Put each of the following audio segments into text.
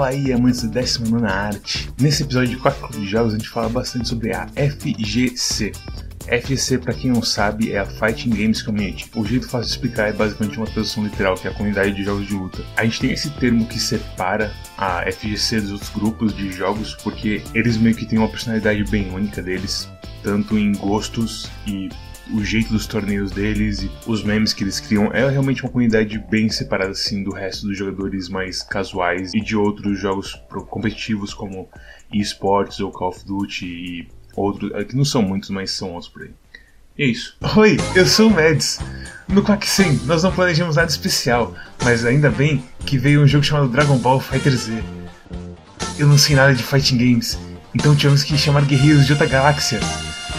Fala aí, amantes da 19 arte. Nesse episódio de 4 Clube de Jogos, a gente fala bastante sobre a FGC. FGC, para quem não sabe, é a Fighting Games Community. O jeito fácil de explicar é basicamente uma tradução literal, que é a comunidade de jogos de luta. A gente tem esse termo que separa a FGC dos outros grupos de jogos, porque eles meio que têm uma personalidade bem única deles, tanto em gostos e o jeito dos torneios deles e os memes que eles criam é realmente uma comunidade bem separada assim do resto dos jogadores mais casuais e de outros jogos competitivos como esportes ou Call of Duty e outros, que não são muitos, mas são outros por aí. E é isso. Oi, eu sou o Mads. No Quack 100 nós não planejamos nada especial, mas ainda bem que veio um jogo chamado Dragon Ball Fighter Z. Eu não sei nada de fighting games, então tivemos que chamar guerreiros de outra galáxia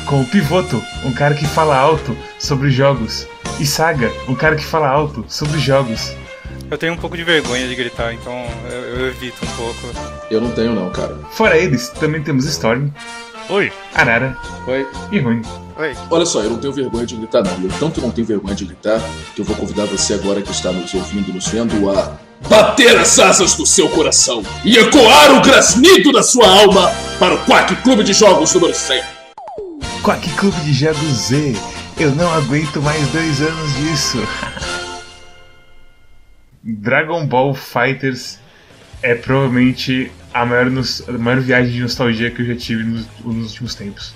com o Pivoto, um cara que fala alto sobre jogos, e Saga, um cara que fala alto sobre jogos. Eu tenho um pouco de vergonha de gritar, então eu, eu evito um pouco. Eu não tenho não, cara. Fora eles, também temos Storm. Oi. Arara. Oi. E Rune. Oi. Olha só, eu não tenho vergonha de gritar não. Eu tanto não tenho vergonha de gritar que eu vou convidar você agora que está nos ouvindo, nos vendo a bater as asas do seu coração e ecoar o grasnido da sua alma para o Quack Clube de Jogos número 100. Quack Clube de Jogos Z. Eu não aguento mais dois anos disso. Dragon Ball Fighters é provavelmente a maior, a maior viagem de nostalgia que eu já tive nos, nos últimos tempos.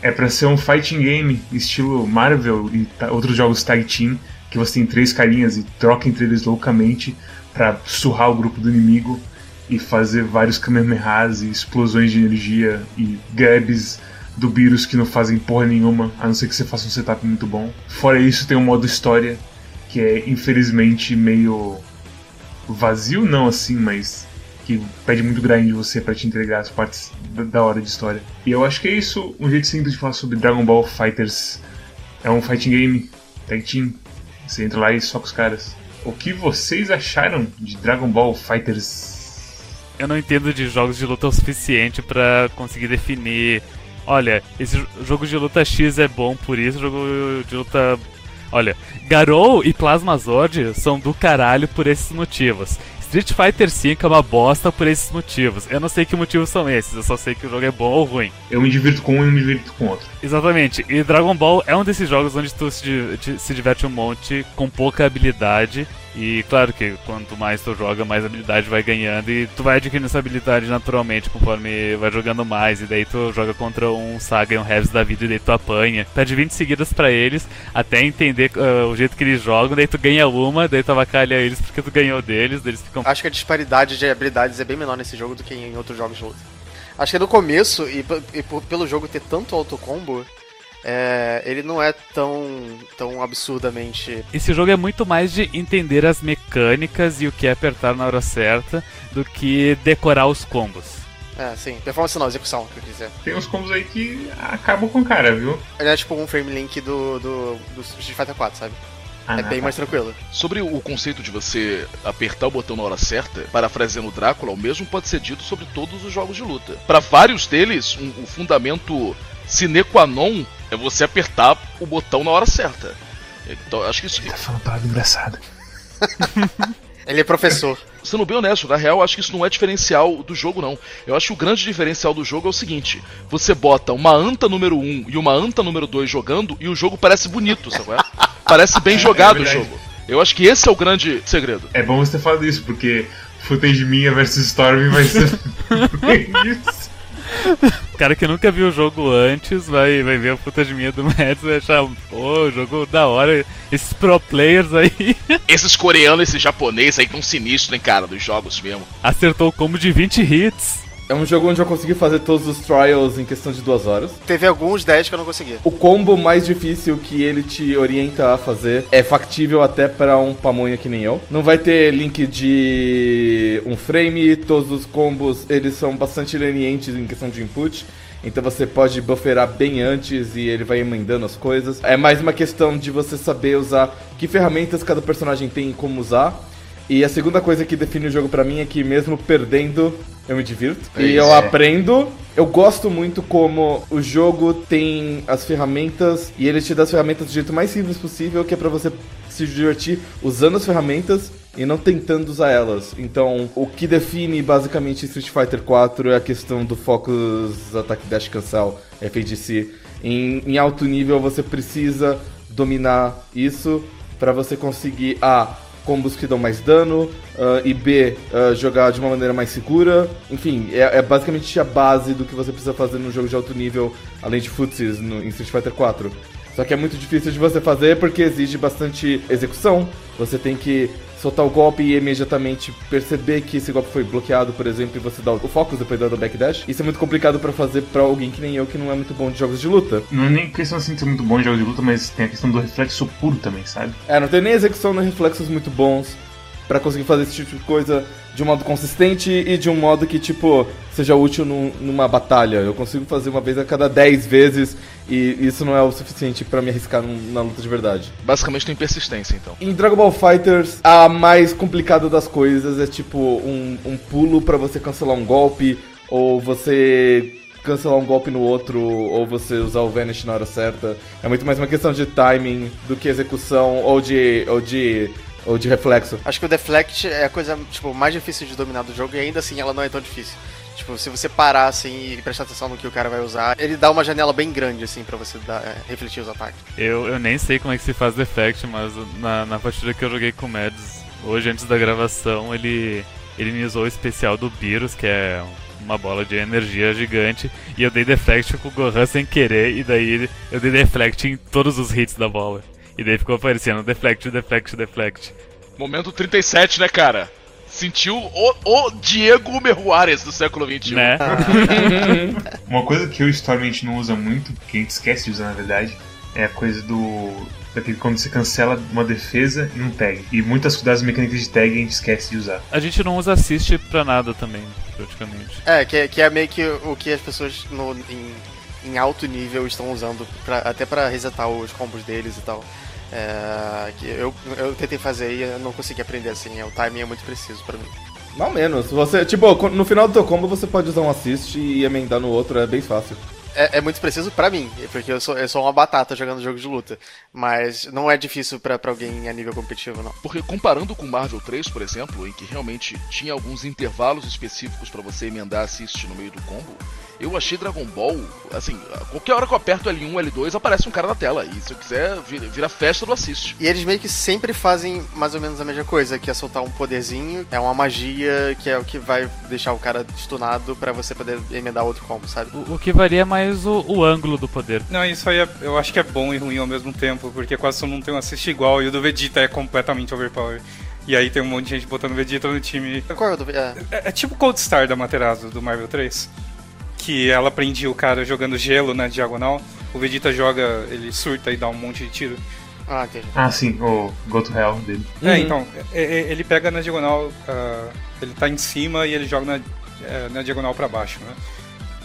É para ser um fighting game estilo Marvel e outros jogos tag team, que você tem três carinhas e troca entre eles loucamente para surrar o grupo do inimigo e fazer vários Kamehamehas e explosões de energia e grabs do vírus que não fazem porra nenhuma, a não ser que você faça um setup muito bom. Fora isso, tem um modo história que é infelizmente meio vazio, não assim, mas que pede muito grind de você para te entregar as partes da hora de história. E eu acho que é isso, um jeito simples de falar sobre Dragon Ball Fighters. É um fighting game, tag team. Você entra lá e soca os caras. O que vocês acharam de Dragon Ball Fighters? Eu não entendo de jogos de luta o suficiente para conseguir definir olha, esse jogo de luta X é bom por isso, jogo de luta. Olha, Garou e Plasmazord são do caralho por esses motivos. Street Fighter V é uma bosta por esses motivos. Eu não sei que motivos são esses, eu só sei que o jogo é bom ou ruim. Eu me divirto com um e me divirto com outro. Exatamente. E Dragon Ball é um desses jogos onde tu se, se diverte um monte com pouca habilidade e claro que quanto mais tu joga, mais habilidade vai ganhando e tu vai adquirindo essa habilidade naturalmente conforme vai jogando mais. E daí tu joga contra um Saga e um Heavis da vida e daí tu apanha. Pede 20 seguidas para eles até entender uh, o jeito que eles jogam. Daí tu ganha uma, daí tu avacalha eles porque tu ganhou deles. Daí eles ficam... Acho que a disparidade de habilidades é bem menor nesse jogo do que em outros jogos de luta. Acho que no começo, e, e pelo jogo ter tanto autocombo, é, ele não é tão, tão absurdamente. Esse jogo é muito mais de entender as mecânicas e o que é apertar na hora certa do que decorar os combos. É, sim. Performance não, execução, que eu quis dizer. Tem uns combos aí que acabam com o cara, viu? Ele é tipo um frame link do, do, do Street Fighter 4, sabe? Ah, é bem mais tranquilo. Sobre o conceito de você apertar o botão na hora certa, parafraseando Drácula, o mesmo pode ser dito sobre todos os jogos de luta. Para vários deles, um, o fundamento sine qua non é você apertar o botão na hora certa. Então, acho que isso. Ele tá falando parada engraçada. Ele é professor. Sendo bem honesto, na real, acho que isso não é diferencial do jogo, não. Eu acho que o grande diferencial do jogo é o seguinte: você bota uma anta número 1 e uma anta número 2 jogando e o jogo parece bonito, sabe? É? Parece bem jogado é o jogo. Eu acho que esse é o grande segredo. É bom você ter falado isso, porque footage minha versus Storm vai ser isso. Cara que nunca viu o jogo antes vai, vai ver a puta de minha do Mads e vai achar, pô, jogo da hora. Esses pro players aí. Esses coreanos, esses japoneses aí tão sinistros, hein, cara, dos jogos mesmo. Acertou o combo de 20 hits. É um jogo onde eu consegui fazer todos os trials em questão de duas horas. Teve alguns 10 que eu não consegui. O combo mais difícil que ele te orienta a fazer é factível até para um pamonha que nem eu. Não vai ter link de um frame, todos os combos eles são bastante lenientes em questão de input. Então você pode bufferar bem antes e ele vai emendando as coisas. É mais uma questão de você saber usar que ferramentas cada personagem tem e como usar. E a segunda coisa que define o jogo para mim é que mesmo perdendo, eu me divirto. É e eu aprendo. Eu gosto muito como o jogo tem as ferramentas e ele te dá as ferramentas do jeito mais simples possível, que é para você se divertir usando as ferramentas e não tentando usar elas. Então, o que define basicamente Street Fighter 4 é a questão do Focus Attack Dash Cancel, FADC. Em, em alto nível você precisa dominar isso para você conseguir A. Combos que dão mais dano, uh, e B. Uh, jogar de uma maneira mais segura. Enfim, é, é, basicamente a base do que você precisa fazer num jogo de alto nível, além de footsies no, em Street Fighter 4. Só que é muito difícil de você fazer porque exige bastante execução. Você tem que soltar o golpe e imediatamente perceber que esse golpe foi bloqueado, por exemplo, e você dá o foco depois do backdash. Isso é muito complicado para fazer para alguém que nem eu, que não é muito bom de jogos de luta. Não é nem questão assim de ser muito bom de jogos de luta, mas tem a questão do reflexo puro também, sabe? É, não tem nem execução nem reflexos muito bons para conseguir fazer esse tipo de coisa de um modo consistente e de um modo que, tipo, seja útil num, numa batalha. Eu consigo fazer uma vez a cada 10 vezes e isso não é o suficiente para me arriscar num, na luta de verdade. Basicamente tem persistência, então. Em Dragon Ball Fighters, a mais complicada das coisas é, tipo, um, um pulo para você cancelar um golpe ou você cancelar um golpe no outro ou você usar o Vanish na hora certa. É muito mais uma questão de timing do que execução ou de, ou de ou de reflexo. Acho que o Deflect é a coisa tipo, mais difícil de dominar do jogo e ainda assim ela não é tão difícil. Tipo, se você parar assim e prestar atenção no que o cara vai usar, ele dá uma janela bem grande assim para você dar, é, refletir os ataques. Eu, eu nem sei como é que se faz Deflect, mas na, na partida que eu joguei com o Mads, hoje antes da gravação, ele, ele me usou o especial do Beerus, que é uma bola de energia gigante, e eu dei Deflect com o Gohan sem querer, e daí eu dei Deflect em todos os hits da bola. E daí ficou aparecendo deflect, deflect, deflect. Momento 37, né, cara? Sentiu o, o Diego Meruares do século XXI. Né? Uma coisa que o Storm a gente não usa muito, que a gente esquece de usar na verdade, é a coisa do. Daquele quando você cancela uma defesa e um tag. E muitas das mecânicas de tag a gente esquece de usar. A gente não usa assist pra nada também, praticamente. É, que, é, que é meio que o que as pessoas no, em, em alto nível estão usando, pra, até para resetar os combos deles e tal. É, que eu, eu tentei fazer e eu não consegui aprender assim. O timing é muito preciso para mim. Mal menos. Você, tipo, no final do teu combo você pode usar um assist e emendar no outro, é bem fácil. É, é muito preciso para mim, porque eu sou, eu sou uma batata jogando jogo de luta. Mas não é difícil para alguém a nível competitivo, não. Porque comparando com Marvel 3, por exemplo, em que realmente tinha alguns intervalos específicos para você emendar assist no meio do combo, eu achei Dragon Ball, assim, qualquer hora que eu aperto L1, L2, aparece um cara na tela. E se eu quiser, vira, vira festa do assist. E eles meio que sempre fazem mais ou menos a mesma coisa, que é soltar um poderzinho, é uma magia que é o que vai deixar o cara stunado para você poder emendar outro combo, sabe? O, o que varia é mais o, o, ângulo do poder. Não, isso aí é, eu acho que é bom e ruim ao mesmo tempo, porque quase todo mundo tem um assist igual e o do Vegeta é completamente overpower. E aí tem um monte de gente botando Vegeta no time. Qual é o do é. é, é tipo Cold Star da Materazo, do Marvel 3 que ela prendia o cara jogando gelo na diagonal. O Vegeta joga, ele surta e dá um monte de tiro. Ah, entendi. Ah, sim, o Go to Hell dele. É, uhum. então, é, é, ele pega na diagonal, uh, ele tá em cima e ele joga na, é, na diagonal para baixo, né?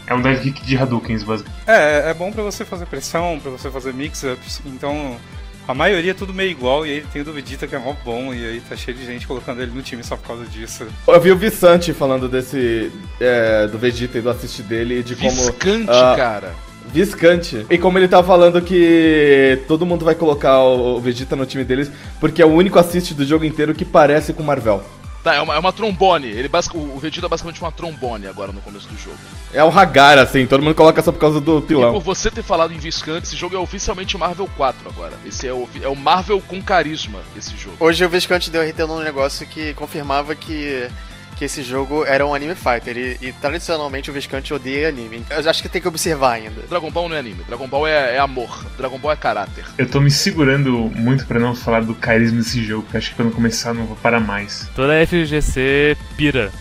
É um dive kick de Hadouken, basicamente. É, é bom para você fazer pressão, para você fazer mix-ups, então a maioria é tudo meio igual, e aí tem o do Vegeta que é mó bom, e aí tá cheio de gente colocando ele no time só por causa disso. Eu vi o Visante falando desse. É, do Vegeta e do assist dele e de como. Viscante, uh, cara. Viscante. E como ele tá falando que todo mundo vai colocar o Vegeta no time deles, porque é o único assist do jogo inteiro que parece com Marvel. Tá, é uma, é uma trombone. Ele basic, o Vegeta é basicamente uma trombone agora no começo do jogo. É um Hagar, assim, todo mundo coloca só por causa do pilão. E por você ter falado em Viscante, esse jogo é oficialmente Marvel 4 agora. Esse é o, é o Marvel com carisma, esse jogo. Hoje o Viscante deu RT num negócio que confirmava que que esse jogo era um anime fighter e, e, tradicionalmente o Viscante odeia anime. Eu acho que tem que observar ainda. Dragon Ball não é anime, Dragon Ball é, é amor, Dragon Ball é caráter. Eu tô me segurando muito para não falar do carisma desse jogo, porque acho que quando começar não vou parar mais. Toda a FGC pira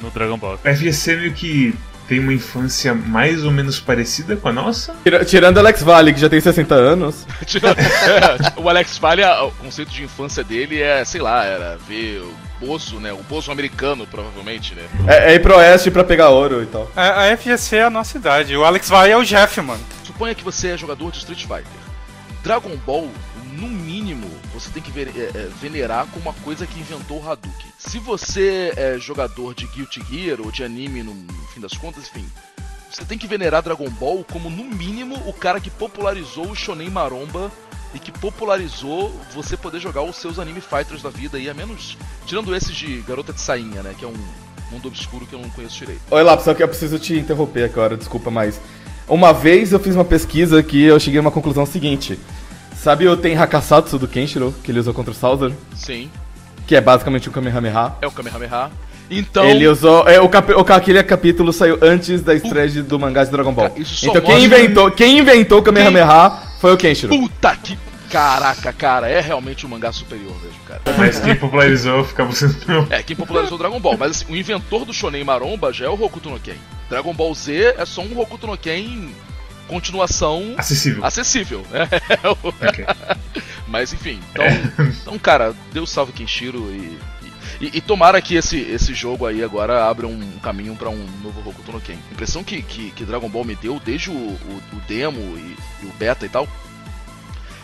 no, no Dragon Ball. A FGC meio que tem uma infância mais ou menos parecida com a nossa. Tirando Alex Vale, que já tem 60 anos. o Alex Vale, o conceito de infância dele é, sei lá, era ver Bozo, né? O Bozo americano, provavelmente, né? É, é ir pro oeste pra pegar ouro e tal. A, a FGC é a nossa idade. O Alex vai é o Jeff, mano. Suponha que você é jogador de Street Fighter. Dragon Ball, no mínimo, você tem que ver, é, é, venerar como uma coisa que inventou o Hadouken. Se você é jogador de Guilty Gear ou de anime, no, no fim das contas, enfim, você tem que venerar Dragon Ball como, no mínimo, o cara que popularizou o Shonen Maromba e que popularizou você poder jogar os seus anime fighters da vida aí, a menos tirando esses de Garota de Sainha, né, que é um mundo obscuro que eu não conheço direito. Oi, Lápis, só que eu preciso te interromper agora, desculpa, mas uma vez eu fiz uma pesquisa que eu cheguei a uma conclusão seguinte. Sabe o Ten Hakasatsu do Kenshiro, que ele usou contra o Sauzer? Sim, Que é basicamente um Kamehameha. é o Kamehameha. Então, Ele usou. É, o, capi, o aquele capítulo saiu antes da estreia do mangá de Dragon Ball. Cara, isso só Então quem inventou, quem inventou o Kamehameha foi o Kenshiro. puta que caraca, cara, é realmente um mangá superior mesmo, cara. Mas quem popularizou ficava sendo. É, quem popularizou Dragon Ball, mas assim, o inventor do Shonen Maromba já é o Hokuto no Ken. Dragon Ball Z é só um Hokuto no Ken continuação Acessível. acessível, né? Ok. Mas enfim, então, então cara, Deus salve Kenshiro e, e, e tomara que esse, esse jogo aí agora abra um caminho pra um novo Hokuto no Ken. A impressão que, que, que Dragon Ball me deu desde o, o, o demo e, e o beta e tal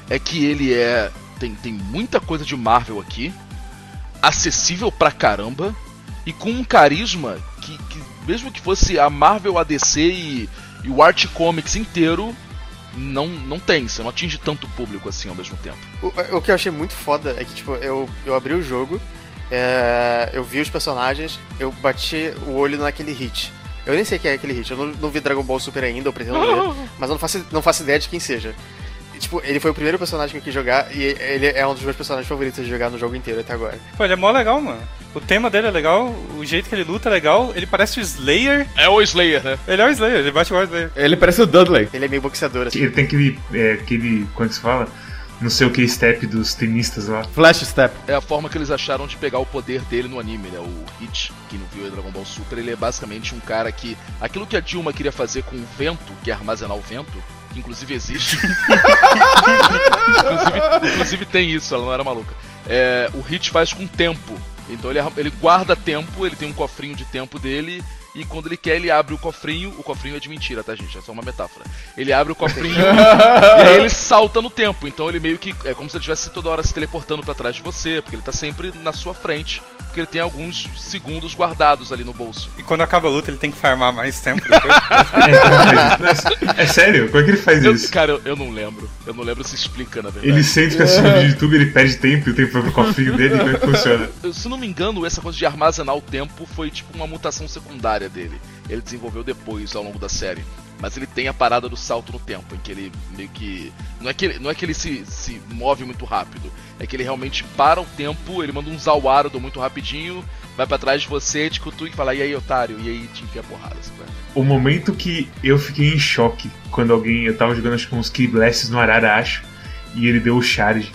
é que ele é tem, tem muita coisa de Marvel aqui, acessível pra caramba e com um carisma que, que mesmo que fosse a Marvel, a DC e, e o Art Comics inteiro não, não tem, você não atinge tanto público assim ao mesmo tempo. O, o que eu achei muito foda é que, tipo, eu, eu abri o jogo, é, eu vi os personagens, eu bati o olho naquele hit. Eu nem sei quem é aquele hit, eu não, não vi Dragon Ball Super ainda, eu pretendo ver, mas eu não faço, não faço ideia de quem seja. E, tipo, ele foi o primeiro personagem que eu quis jogar e ele é um dos meus personagens favoritos de jogar no jogo inteiro até agora. Pô, ele é mó legal, mano. O tema dele é legal, o jeito que ele luta é legal, ele parece o Slayer. É o Slayer, né? Ele é o Slayer, ele bate igual o Slayer. Ele parece o Dudley. Ele é meio boxeador, assim. Ele tem aquele. É, aquele. Como é que se fala? Não sei o que step dos tenistas lá. Flash Step. É a forma que eles acharam de pegar o poder dele no anime, né? O Hit, quem não viu o Dragon Ball Super, ele é basicamente um cara que. Aquilo que a Dilma queria fazer com o vento, que é armazenar o vento, que inclusive existe. inclusive, inclusive tem isso, ela não era maluca. É, o Hit faz com tempo. Então ele, ele guarda tempo, ele tem um cofrinho de tempo dele. E quando ele quer, ele abre o cofrinho. O cofrinho é de mentira, tá, gente? É só uma metáfora. Ele abre o cofrinho e aí ele salta no tempo. Então ele meio que. É como se ele estivesse toda hora se teleportando pra trás de você, porque ele tá sempre na sua frente. Porque ele tem alguns segundos guardados ali no bolso. E quando acaba a luta, ele tem que farmar mais tempo depois. É, é sério? Como é que ele faz Eu- isso? cara, eu, eu não lembro. Eu não lembro se explica, na verdade. Ele sente que assiste um vídeo de YouTube, ele perde tempo e o tempo vai pro cofrinho dele, como é que funciona? Se não me engano, essa coisa de armazenar o tempo foi tipo uma mutação secundária dele. Ele desenvolveu depois ao longo da série. Mas ele tem a parada do salto no tempo, em que ele meio que. Não é que ele, não é que ele se, se move muito rápido, é que ele realmente para o tempo, ele manda um Zawarudo muito rapidinho, vai pra trás de você, te cutuca e fala, e aí, otário? E aí te enfia porrada, sabe? O momento que eu fiquei em choque quando alguém. Eu tava jogando acho que uns Key Blasts no Arara, acho, e ele deu o charge.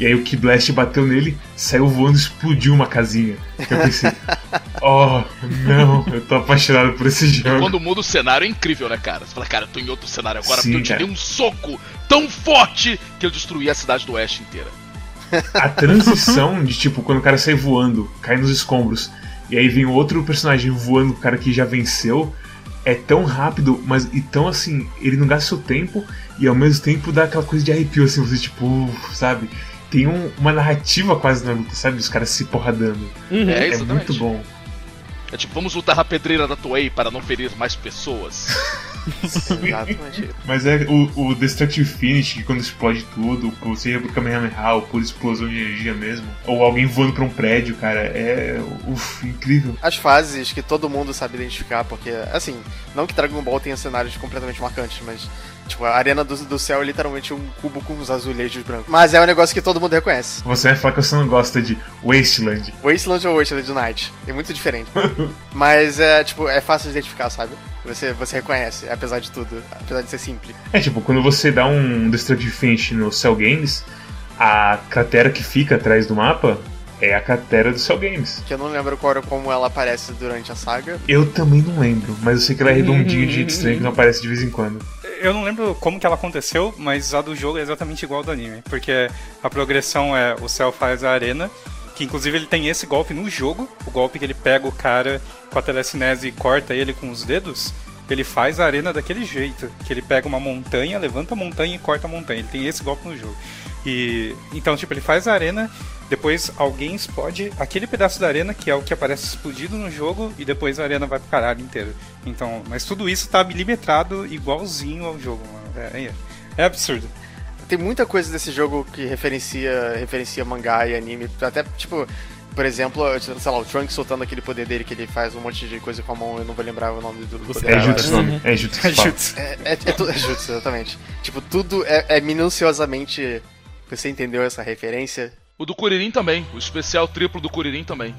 E aí o Key Blast bateu nele, saiu voando e explodiu uma casinha. Eu pensei, oh, não, eu tô apaixonado por esse jogo. Quando muda o cenário é incrível, né, cara? Você fala, cara, eu tô em outro cenário agora Sim, porque eu te cara. dei um soco tão forte que eu destruí a cidade do Oeste inteira. A transição de tipo, quando o cara sai voando, cai nos escombros, e aí vem outro personagem voando, o cara que já venceu, é tão rápido, mas e tão assim, ele não gasta seu tempo e ao mesmo tempo dá aquela coisa de arrepio, assim, você tipo, sabe? Tem um- uma narrativa quase na luta, sabe? Os caras se porradando. É, É exatamente. muito bom. É tipo, vamos lutar a pedreira da Toei para não ferir mais pessoas. Exatamente. Mas é o, o Destructive Finish, que quando explode tudo, ou seja pro Kamehameha, ou por explosão de energia mesmo, ou alguém voando pra um prédio, cara, é uf, incrível. As fases que todo mundo sabe identificar, porque, assim, não que Dragon Ball tenha cenários completamente marcantes, mas, tipo, a arena do, do céu é literalmente um cubo com uns azulejos brancos. Mas é um negócio que todo mundo reconhece. Você vai falar que você não gosta de Wasteland. Wasteland ou Wasteland Night. É muito diferente. mas é, tipo, é fácil de identificar, sabe? Você, você reconhece, apesar de tudo, apesar de ser simples. É tipo, quando você dá um Destructive Finish no Cell Games, a cratera que fica atrás do mapa é a cratera do Cell Games. Que eu não lembro qual era como ela aparece durante a saga. Eu também não lembro, mas eu sei que ela é redondinha de jeito estranho que não aparece de vez em quando. Eu não lembro como que ela aconteceu, mas a do jogo é exatamente igual ao do anime. Porque a progressão é o Cell faz a arena, que inclusive ele tem esse golpe no jogo, o golpe que ele pega o cara com a telecinese e corta ele com os dedos. Ele faz a arena daquele jeito, que ele pega uma montanha, levanta a montanha e corta a montanha. Ele tem esse golpe no jogo. E então, tipo, ele faz a arena, depois alguém explode aquele pedaço da arena que é o que aparece explodido no jogo e depois a arena vai pro caralho inteiro. Então, mas tudo isso tá milimetrado igualzinho ao jogo, mano. É, é, é absurdo. Tem muita coisa desse jogo que referencia, referencia mangá e anime. Até, tipo, por exemplo, sei lá, o Trunks soltando aquele poder dele que ele faz um monte de coisa com a mão, eu não vou lembrar o nome do poder. É jutsu, nome. É jutsu. É jutsu. É, é, é, é jutsu, exatamente. Tipo, tudo é, é minuciosamente. Você entendeu essa referência? O do Kuririn também, o especial triplo do Kuririn também.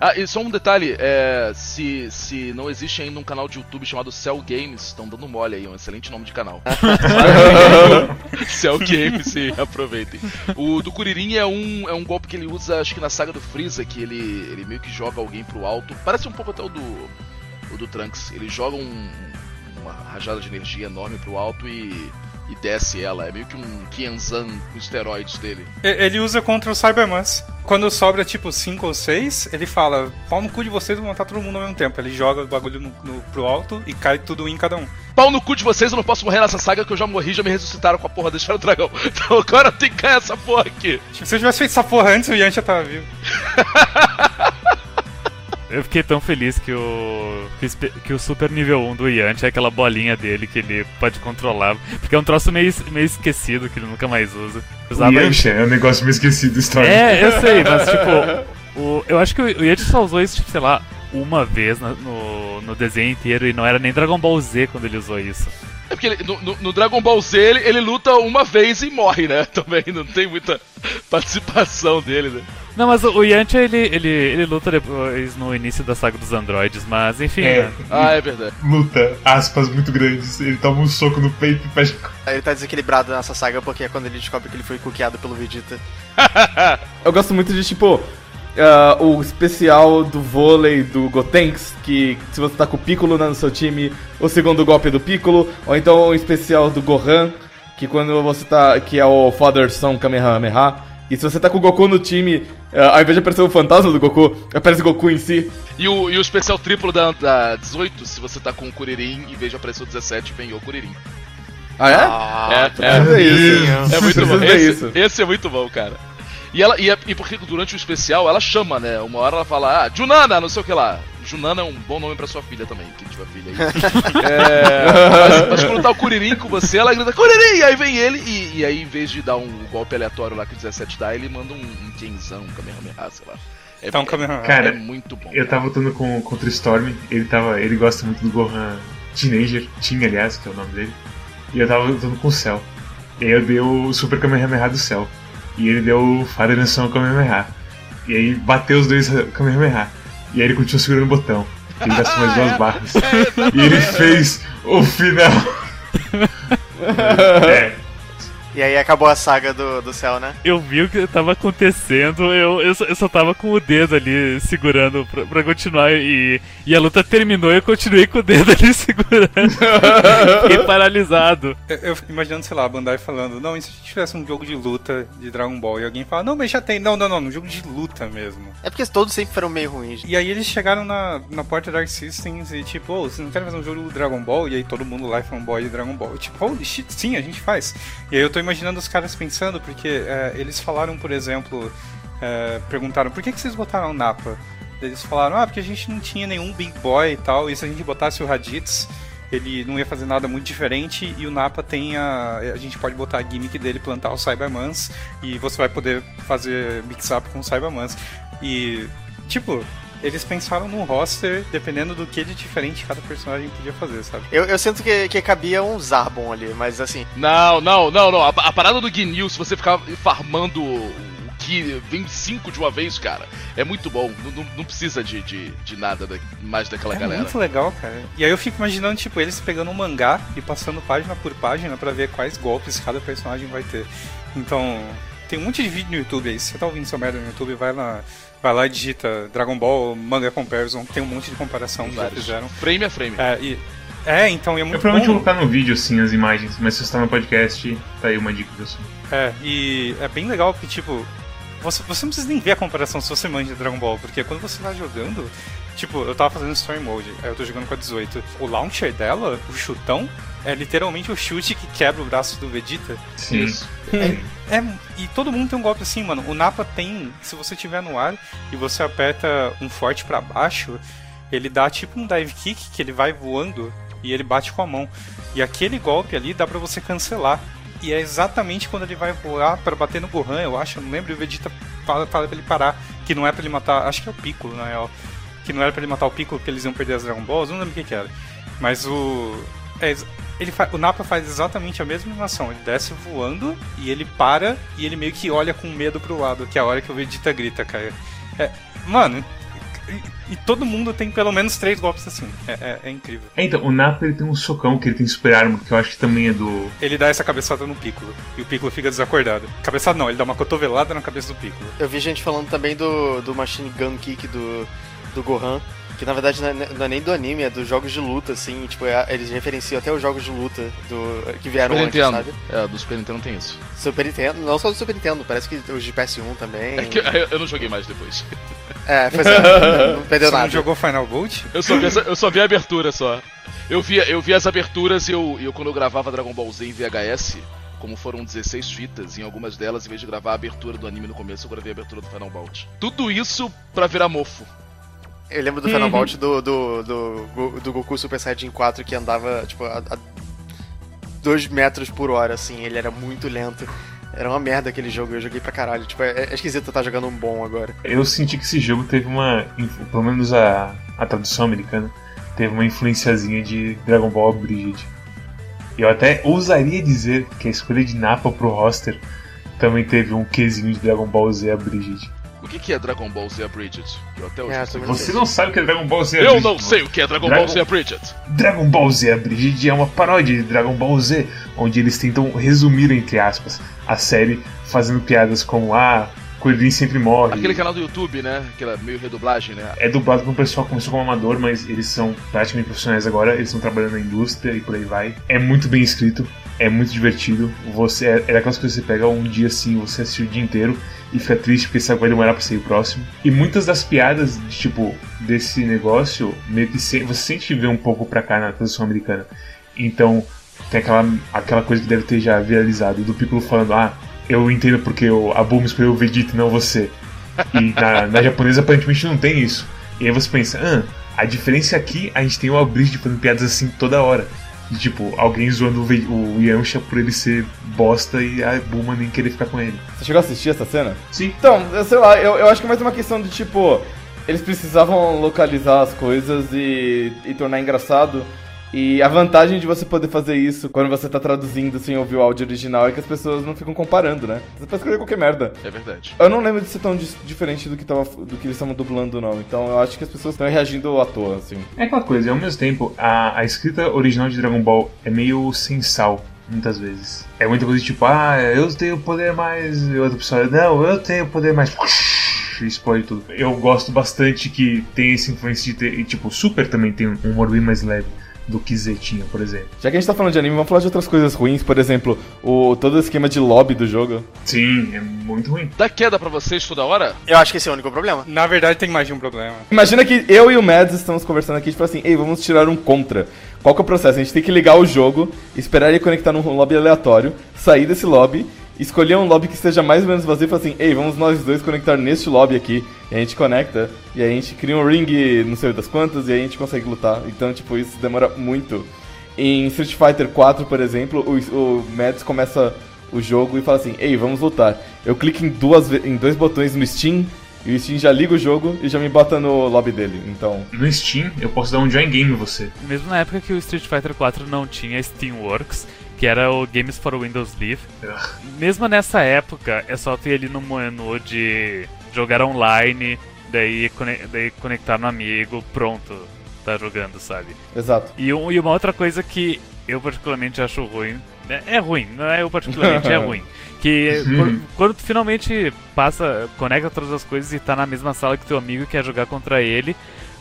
Ah, e só um detalhe, é, se, se não existe ainda um canal de YouTube chamado Cell Games, estão dando mole aí, um excelente nome de canal. Cell Games, sim, aproveitem. O do Kuririn é um, é um golpe que ele usa, acho que na saga do Freeza, que ele, ele meio que joga alguém pro alto. Parece um pouco até o do, o do Trunks. Ele joga um- uma rajada de energia enorme pro alto e, e desce ela. É meio que um Kienzan com esteroides dele. Ele usa contra o Cybermans. Quando sobra tipo 5 ou 6, ele fala: pau no cu de vocês, vou matar todo mundo ao mesmo tempo. Ele joga o bagulho no, no- pro alto e cai tudo em cada um. Pau no cu de vocês, eu não posso morrer nessa saga que eu já morri, já me ressuscitaram com a porra da Esfera do Dragão. Então agora tenho que ganhar essa porra aqui. Tipo, se eu tivesse feito essa porra antes, o Yan já tava vivo. Eu fiquei tão feliz que o. que o, o super nível 1 do Yanti é aquela bolinha dele que ele pode controlar. Porque é um troço meio, meio esquecido que ele nunca mais usa. O Usava. Yantia é um negócio meio esquecido história. É, eu sei, mas tipo. O, eu acho que o Yanti só usou isso, tipo, sei lá, uma vez no, no desenho inteiro e não era nem Dragon Ball Z quando ele usou isso. É porque ele- no, no- no Dragon Ball Z ele, ele luta uma vez e morre, né? Também não tem muita participação dele, né? Não, mas o Yantia ele, ele, ele luta depois no início da saga dos androides, mas enfim. É, né? Ah, é verdade. luta, aspas muito grandes. Ele toma um soco no peito e fecha. Aí Ele tá desequilibrado nessa saga porque é quando ele descobre que ele foi cuqueado pelo Vegeta. Eu gosto muito de, tipo, ah, o especial do vôlei do Gotenks, que se você tá com o Piccolo no seu time, o segundo golpe é do Piccolo, ou então o especial do Gohan, que quando você tá. que é o Father Son Kamehameha. E se você tá com o Goku no time, ah, ao invés de aparecer o fantasma do Goku, aparece o Goku em si. E o, e o especial triplo da, da 18, se você tá com o Kuririn, em vez de aparecer o 17, vem o Kuririn. Ah, é? Ah, É, é. Precisa isso. É muito bom. Esse, isso. esse é muito bom, cara. E, ela, e, é- e porque durante o especial ela chama, né? Uma hora ela fala, ah, Junana, não sei o que lá. Junana é um bom nome pra sua filha também, quem tiver filha aí. É, mas, mas quando tá o Kuririn com você, ela grita, Kuririn! Aí vem ele, e, e aí em vez de dar um golpe aleatório lá que o 17 dá, ele manda um, um Kenzão, um Kamehameha, sei lá. É, Então, é- Kamehameha. Cara, é muito bom. Eu tava lutando com, contra o Storm, ele tava. ele gosta muito do Gohan Teenager, Teen aliás, que é o nome dele. E eu tava lutando com o Cell. E aí eu dei o Super Kamehameha do Cell. E ele deu o Farenação Kamehameha. E aí bateu os dois Kamehameha. E aí ele continuou segurando o botão. Ele gastou mais duas barras. E ele fez o final. é, E aí acabou a saga do, do céu, né? Eu vi o que tava acontecendo, eu, eu, só, eu só tava com o dedo ali segurando pra, pra continuar e, e a luta terminou e eu continuei com o dedo ali segurando. Fiquei paralisado. Eu, eu fico imaginando, sei lá, a Bandai falando, não, e se a gente tivesse um jogo de luta de Dragon Ball? E alguém fala, não, mas já tem. Não, não, não, um jogo de luta mesmo. É porque todos sempre foram meio ruins. E aí eles chegaram na, na porta da Dark Systems e tipo, ô, vocês não querem fazer um jogo do Dragon Ball? E aí todo mundo lá é fanboy de Dragon Ball. E, tipo, holy shit, sim, a gente faz. E aí eu tô imaginando os caras pensando, porque é, eles falaram, por exemplo, é, perguntaram, por que, que vocês botaram o Napa? Eles falaram, ah, porque a gente não tinha nenhum Big Boy e tal, e se a gente botasse o Raditz, ele não ia fazer nada muito diferente, e o Napa tem a... a gente pode botar a gimmick dele, plantar os Cybermans, e você vai poder fazer mix-up com os Cybermans. E, tipo, eles pensaram num roster dependendo do que de diferente cada personagem podia fazer, sabe? Eu, eu sinto que, que cabia um Zarbon ali, mas assim, Não, não, não, não. A, a parada do Ginyu, se você ficar farmando o que vem cinco de uma vez, cara, é muito bom. Não, não- não precisa de, de, de nada da- mais daquela É galera. muito legal, cara. E aí eu fico imaginando, tipo, eles pegando um mangá e passando página por página pra ver quais golpes cada personagem vai ter. Então, tem um monte de vídeo no YouTube aí. Se você tá ouvindo essa merda no YouTube, vai lá, vai lá e digita Dragon Ball Manga Comparison. Tem um monte de comparação que já Vários. fizeram. Frame a frame. É, e, é então, é eu muito provavelmente bom. vou colocar no vídeo assim as imagens, mas se você tá no podcast, tá aí uma dica assim. É, e é bem legal porque, tipo, você, você não precisa nem ver a comparação se você manja Dragon Ball, porque quando você vai jogando, tipo, eu tava fazendo Story Mode, aí eu tô jogando com a 18. O launcher dela, o chutão, é literalmente o chute que quebra o braço do Vegeta. Sim. Isso. É, e todo mundo tem um golpe assim, mano. O Napa tem, se você tiver no ar e você aperta um forte pra baixo, ele dá tipo um dive kick que ele vai voando e ele bate com a mão. E aquele golpe ali dá pra você cancelar. e é exatamente quando ele vai voar para bater no Gohan, eu acho, eu não lembro, e o Vegeta fala, fala pra ele parar, que não é pra ele matar, acho que é o Piccolo, na real, que não era pra ele matar o Piccolo porque eles iam perder as Dragon Balls, não lembro o que que era. Mas o... É, ele fa... o Nappa faz exatamente a mesma animação, ele desce voando e ele para e ele meio que olha com medo pro lado, que é a hora que o Vegeta grita, cara. É, mano, e, e todo mundo tem pelo menos três golpes assim. É, é, é incrível. É, então, o Nappa ele tem um socão que ele tem super arma, que eu acho que também é do. Ele dá essa cabeçada no Piccolo. E o Piccolo fica desacordado. Cabeçada não, ele dá uma cotovelada na cabeça do Piccolo. Eu vi gente falando também do, do Machine Gun Kick do, do Gohan. Que na verdade não é, não é nem do anime, é dos jogos de luta, assim. Tipo, é, eles referenciam até os jogos de luta do, que vieram Super antes, Nintendo. sabe? É, do Super Nintendo tem isso. Super Nintendo, não só do Super Nintendo, parece que os de PS1 também. É que eu não joguei mais depois. É, pois é, não perdeu Você nada. não jogou Final Bolt? Eu só vi, essa- eu só vi a abertura só. Eu vi, eu vi as aberturas e eu, eu, quando eu gravava Dragon Ball Z em VHS, como foram 16 fitas, em algumas delas, em vez de gravar a abertura do anime no começo, eu gravei a abertura do Final Bout. Tudo isso pra virar mofo. Eu lembro do Final Bout do, do, do, do Goku Super Saiyajin 4 que andava, tipo, a 2 metros por hora, assim, ele era muito lento. Era uma merda aquele jogo, eu joguei pra caralho. Tipo, é, é esquisito estar jogando um bom agora. Eu senti que esse jogo teve uma. Pelo menos a, a tradução americana, teve uma influenciazinha de Dragon Ball Brigid. E eu até ousaria dizer que a escolha de Nappa pro roster também teve um quesinho de Dragon Ball Z a Brigid. O que, que é Dragon Ball Z Bridget? Eu até hoje É, não Você não sabe o que é Dragon Ball Z a Eu não sei o que é Dragon Dragon- Ball Z Bridget. Dragon Ball Z a Brigid é uma paródia de Dragon Ball Z, onde eles tentam resumir, entre aspas, a série fazendo piadas como Ah, Coelhinho sempre morre. Aquele canal do YouTube, né? Aquela meio redublagem, né? É dublado por um pessoal que começou como amador, mas eles são praticamente profissionais agora, eles estão trabalhando na indústria e por aí vai. É muito bem escrito, é muito divertido. Você é, é daquelas coisas que você pega um dia assim, você assiste o dia inteiro e fica triste porque sabe vai demorar pra sair o próximo. E muitas das piadas, de, tipo, desse negócio, meio que se, você sente ver um pouco pra cá na tradução americana. Então, tem aquela, aquela coisa que deve ter já viralizado do Piccolo falando, ah, eu entendo porque o, a Bulma escolheu o Vegeta e não você. E na, na japonesa aparentemente não tem isso. E aí você pensa, ah, a diferença aqui, a gente tem o Abridge fazendo piadas assim toda hora. De, tipo, alguém zoando o, o Yamcha por ele ser bosta e a Bulma nem querer ficar com ele. Você chegou a assistir essa cena? Sim. Então, eu sei lá, eu, eu acho que é mais uma questão de tipo. Eles precisavam localizar as coisas e, e tornar engraçado. E a vantagem de você poder fazer isso quando você tá traduzindo sem ouvir o áudio original é que as pessoas não ficam comparando, né? Você pode escrever qualquer merda. É verdade. Eu não lembro de ser tão diferente do que, tava, do que eles estavam dublando, não. Então eu acho que as pessoas estão reagindo à toa, assim. É aquela coisa, e ao mesmo tempo, a, a escrita original de Dragon Ball é meio sem sal, muitas vezes. É muita coisa tipo, ah, eu tenho poder mais. E outra pessoa, não, eu tenho poder mais. E explode tudo. Eu gosto bastante que tem essa influência de ter. E, tipo, Super também tem um humor bem mais leve do que Z tinha, por exemplo. Já que a gente tá falando de anime, vamos falar de outras coisas ruins, por exemplo, o, todo o esquema de lobby do jogo. Sim, é muito ruim. Dá queda pra vocês toda hora? Eu acho que esse é o único problema. Na verdade, tem mais de um problema. Imagina que eu e o Mads estamos conversando aqui, tipo assim, ei, vamos tirar um contra. Qual que é o processo? A gente tem que ligar o jogo, esperar ele conectar num lobby aleatório, sair desse lobby, escolher um lobby que esteja mais ou menos vazio e falar assim, ei, vamos nós dois conectar neste lobby aqui. E a gente conecta, e aí a gente cria um ring não sei das quantas, e aí a gente consegue lutar. Então, tipo, isso demora muito. Em Street Fighter 4, por exemplo, o, o Mads começa o jogo e fala assim, ei, vamos lutar. Eu clico em, duas, em dois botões no Steam, e o Steam já liga o jogo e já me bota no lobby dele. Então, No Steam, eu posso dar um join game em você. Mesmo na época que o Street Fighter 4 não tinha Steamworks, que era o Games for Windows Live, mesmo nessa época é só tu ir ali no menu de jogar online, daí, daí conectar no amigo, pronto, tá jogando, sabe? exato. E, um- e uma outra coisa que eu particularmente acho ruim, é, é ruim, não é eu particularmente, é ruim. Que quando, quando tu finalmente passa, conecta todas as coisas e tá na mesma sala que teu amigo e quer jogar contra ele,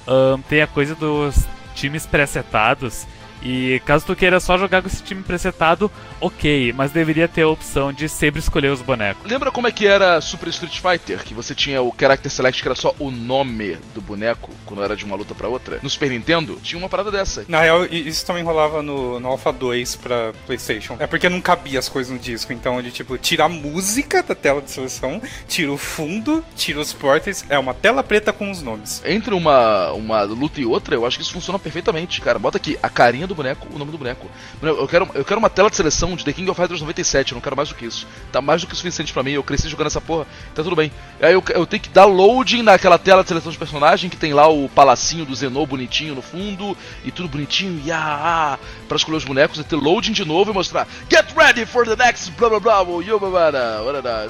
ahn, tem a coisa dos times pré-setados. E caso tu queira só jogar com esse time presetado, ok, mas deveria ter a opção de sempre escolher os bonecos. Lembra como é que era Super Street Fighter? Que você tinha o Character Select, que era só o nome do boneco, quando era de uma luta pra outra? No Super Nintendo, tinha uma parada dessa. Na real, isso também rolava no, no Alpha 2 pra PlayStation. É porque não cabia as coisas no disco. Então ele, tipo, tira a música da tela de seleção, tira o fundo, tira os portes. É uma tela preta com os nomes. Entre uma, uma luta e outra, eu acho que isso funciona perfeitamente, cara. Bota aqui a carinha do boneco, o nome do boneco. Eu quero, eu quero uma tela de seleção de The King of Fighters 97, eu não quero mais do que isso. Tá mais do que suficiente pra mim, eu cresci jogando essa porra, tá tudo bem. Aí eu, eu tenho que dar loading naquela tela de seleção de personagem que tem lá o palacinho do Zenô bonitinho no fundo, e tudo bonitinho, e ah, pra escolher os bonecos, e ter loading de novo e mostrar Get ready for the next blá blá blá, blá, blá, blá, blá,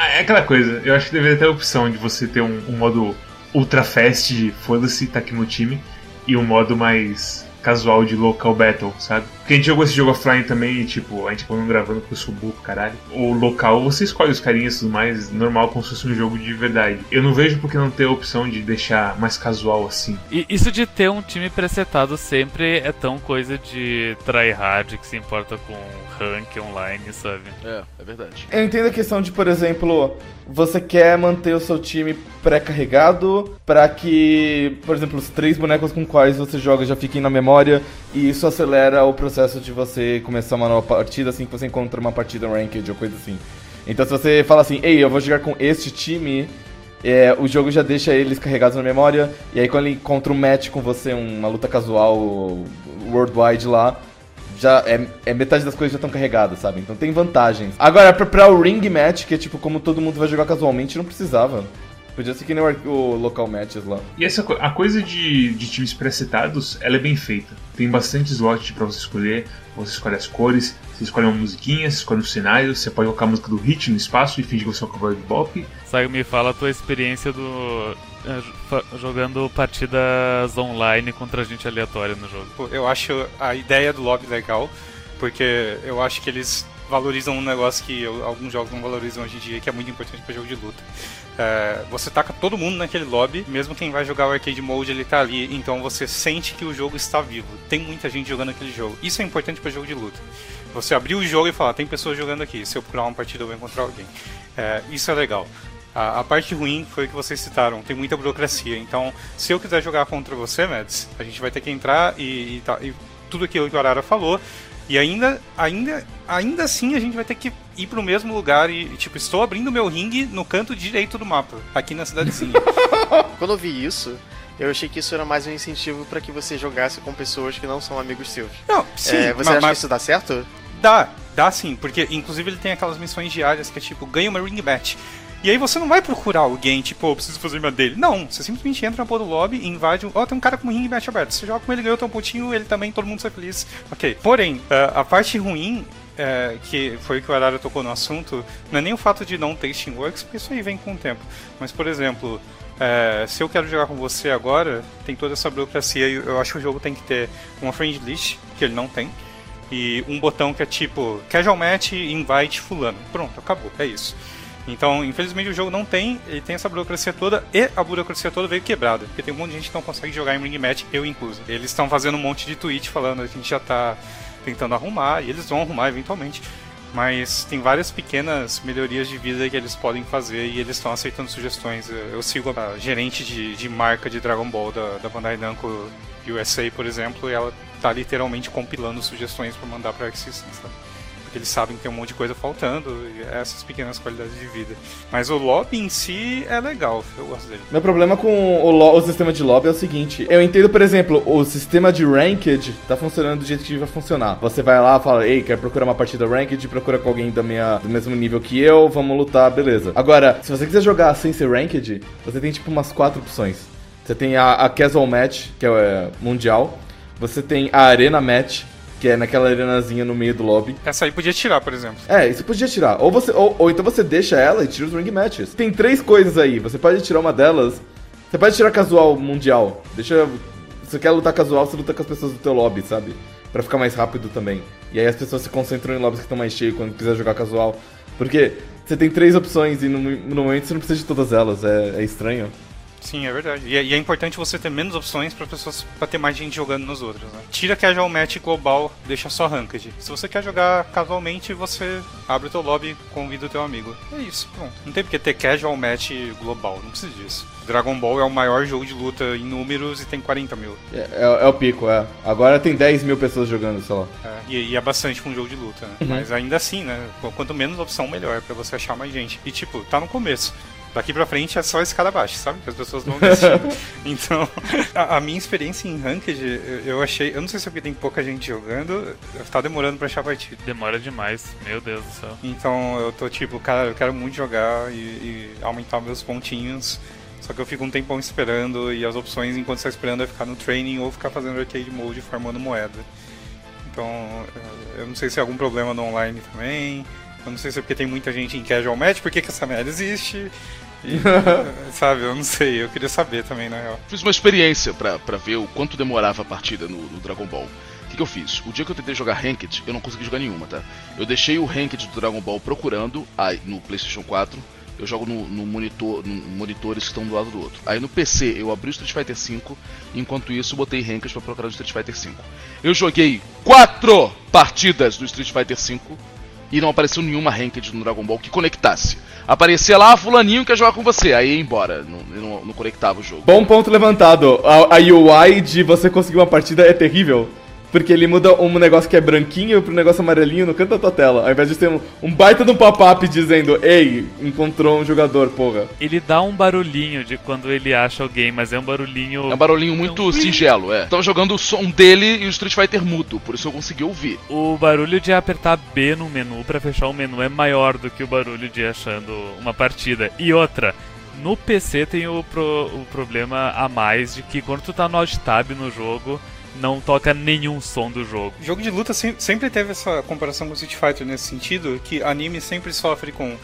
ah, é aquela coisa, eu acho que deveria ter a opção de você ter um, um modo ultra fast de foda-se, tá aqui no time, e um modo mais casual de local battle, sabe? Porque a gente jogou esse jogo offline também, tipo, a gente acabou gravando com o Subu, caralho. O local, você escolhe os carinhas e tudo mais, normal, como se fosse um jogo de verdade. Eu não vejo porque não ter a opção de deixar mais casual assim. E isso de ter um time presetado sempre é tão coisa de tryhard que se importa com rank online, sabe? É, é verdade. Eu entendo a questão de, por exemplo, você quer manter o seu time pré-carregado para que, por exemplo, os três bonecos com quais você joga já fiquem na memória e isso acelera o processo de você começar uma nova partida assim que você encontra uma partida ranked ou coisa assim. Então se você fala assim, ei, eu vou jogar com este time, é, o jogo já deixa eles carregados na memória, e aí quando ele encontra um match com você, uma luta casual worldwide lá, já é, é, metade das coisas já estão carregadas, sabe? Então tem vantagens. Agora, pra, pra, o ring match, que é tipo como todo mundo vai jogar casualmente, não precisava. Podia ser que nem o, o local matches lá. E essa a coisa de, de times pré-setados, ela é bem feita. Tem bastante slot para você escolher, você escolhe as cores, você escolhe uma musiquinha, você escolhe um cenário, você pode colocar a música do hit no espaço e fingir que você é um cowboy de bop. Sabe, me fala a tua experiência do é, jogando partidas online contra gente aleatória no jogo. Eu acho a ideia do lobby legal, porque eu acho que eles valorizam um negócio que alguns jogos não valorizam hoje em dia, que é muito importante para jogo de luta. É, você taca todo mundo naquele lobby, mesmo quem vai jogar o arcade mode ele tá ali, então você sente que o jogo está vivo. Tem muita gente jogando aquele jogo. Isso é importante para jogo de luta. Você abrir o jogo e falar, tem pessoas jogando aqui, se eu procurar uma partida eu vou encontrar alguém. É, isso é legal. A, a, parte ruim foi o que vocês citaram, tem muita burocracia. Então, se eu quiser jogar contra você, Mads, a gente vai ter que entrar e, e, tá, e tudo aquilo que o Arara falou. E ainda, ainda, ainda assim a gente vai ter que ir pro mesmo lugar e, tipo, estou abrindo meu ringue no canto direito do mapa, aqui na cidadezinha. Quando eu vi isso, eu achei que isso era mais um incentivo para que você jogasse com pessoas que não são amigos seus. Não, sim. É, você mas, acha que isso dá certo? Dá, dá sim, porque inclusive ele tem aquelas missões diárias que é tipo, ganha uma ring match. E aí você não vai procurar alguém, tipo, oh, preciso fazer uma dele. Não, você simplesmente entra na porra do lobby invade. Ó, oh, tem um cara com um ring match aberto. Você joga com ele, ganhou teu pontinho, ele também, todo mundo sai feliz. Ok. Porém, uh, a parte ruim é, que foi o que o Arara tocou no assunto, não é nem o fato de não ter Steamworks, porque isso aí vem com o tempo. Mas, por exemplo, é, se eu quero jogar com você agora, tem toda essa burocracia e eu acho que o jogo tem que ter uma friend list, que ele não tem, e um botão que é tipo casual match invite fulano. Pronto, acabou, é isso. Então, infelizmente, o jogo não tem, ele tem essa burocracia toda e a burocracia toda veio quebrada. Porque tem um monte de gente que não consegue jogar em Ring Match, eu incluso. Eles estão fazendo um monte de tweet falando que a gente já tá tentando arrumar, e eles vão arrumar eventualmente. Mas tem várias pequenas melhorias de vida que eles podem fazer e eles estão aceitando sugestões. Eu sigo a gerente de, de marca de Dragon Ball da, da Bandai Namco USA, por exemplo, e ela tá literalmente compilando sugestões para mandar para Arc Systems, sabe? Porque eles sabem que tem um monte de coisa faltando, essas pequenas qualidades de vida. Mas o lobby em si é legal, eu gosto dele. Meu problema com o, o sistema de lobby é o seguinte: eu entendo, por exemplo, o sistema de ranked tá funcionando do jeito que vai funcionar. Você vai lá, fala, ei, quer procurar uma partida ranked, procura com alguém da minha, do mesmo nível que eu, vamos lutar, beleza. Agora, se você quiser jogar sem ser ranked, você tem tipo umas quatro opções. Você tem a, a Casual Match, que é mundial. Você tem a Arena Match, que é naquela arenazinha no meio do lobby. Essa aí podia tirar, por exemplo. É, isso podia tirar. Ou, você, ou, ou então você deixa ela e tira os ring matches. Tem três coisas aí. Você pode tirar uma delas. Você pode tirar casual mundial. Deixa. Se você quer lutar casual, você luta com as pessoas do teu lobby, sabe? Pra ficar mais rápido também. E aí as pessoas se concentram em lobbies que estão mais cheios quando quiser jogar casual. Porque você tem três opções e no, no momento você não precisa de todas elas. É, é estranho. Sim, é verdade. E é, e é importante você ter menos opções para pessoas para ter mais gente jogando nos outros. Né? Tira casual match global, deixa só ranked. Se você quer jogar casualmente, você abre o teu lobby, convida o teu amigo. É isso, pronto. Não tem porque ter casual match global, não precisa disso. Dragon Ball é o maior jogo de luta em números e tem 40 mil. É, é, é o pico, é. Agora tem 10 mil pessoas jogando, lá. É, e, e, é bastante com um jogo de luta, né? Uhum. Mas ainda assim, né? Quanto menos opção, melhor, para você achar mais gente. E tipo, tá no começo Daqui pra frente é só escada abaixo, sabe? Que as pessoas não desistem. então, a, a, minha experiência em Ranked, eu, eu, achei. Eu não sei se é porque tem pouca gente jogando, tá demorando pra achar partida. Demora demais, meu Deus do céu. Então eu tô tipo, cara, eu quero muito jogar e, e aumentar meus pontinhos. Só que eu fico um tempão esperando e as opções enquanto você está esperando é ficar no training ou ficar fazendo arcade mode formando moeda. Então, eu não sei se é algum problema no online também. Eu não sei se é porque tem muita gente em casual match, por que, que essa merda existe. Sabe, eu não sei, eu queria saber também, na real. Fiz uma experiência pra, ver o quanto demorava a partida no, no Dragon Ball. O que, que, eu fiz? O dia que eu tentei jogar Ranked, eu não consegui jogar nenhuma, tá? Eu deixei o Ranked do Dragon Ball procurando aí, no PlayStation 4 eu jogo no, no monitor, no monitores que estão do lado do outro. Aí no PC eu abri o Street Fighter V, enquanto isso botei rankings para procurar o Street Fighter V. Eu joguei quatro partidas do Street Fighter V e não apareceu nenhuma ranked no Dragon Ball que conectasse. Aparecia lá, fulaninho quer jogar com você, aí ia embora, não, não, não conectava o jogo. Bom ponto levantado, a, a UI de você conseguir uma partida é terrível. Porque ele muda um negócio que é branquinho pro negócio amarelinho no canto da tua tela. Ao invés de ter um, um baita de um pop-up dizendo, ei, encontrou um jogador, porra. Ele dá um barulhinho de quando ele acha alguém, mas é um barulhinho. É um barulhinho muito singelo, é. Tava jogando o som dele e o Street Fighter mudo, por isso eu consegui ouvir. O barulho de apertar B no menu para fechar o menu é maior do que o barulho de achando uma partida. E outra, no PC tem o, pro, o problema a mais de que quando tu tá no Alt Tab no jogo não toca nenhum som do jogo. Jogo de luta sempre teve essa comparação com Street Fighter nesse sentido, que anime sempre sofre com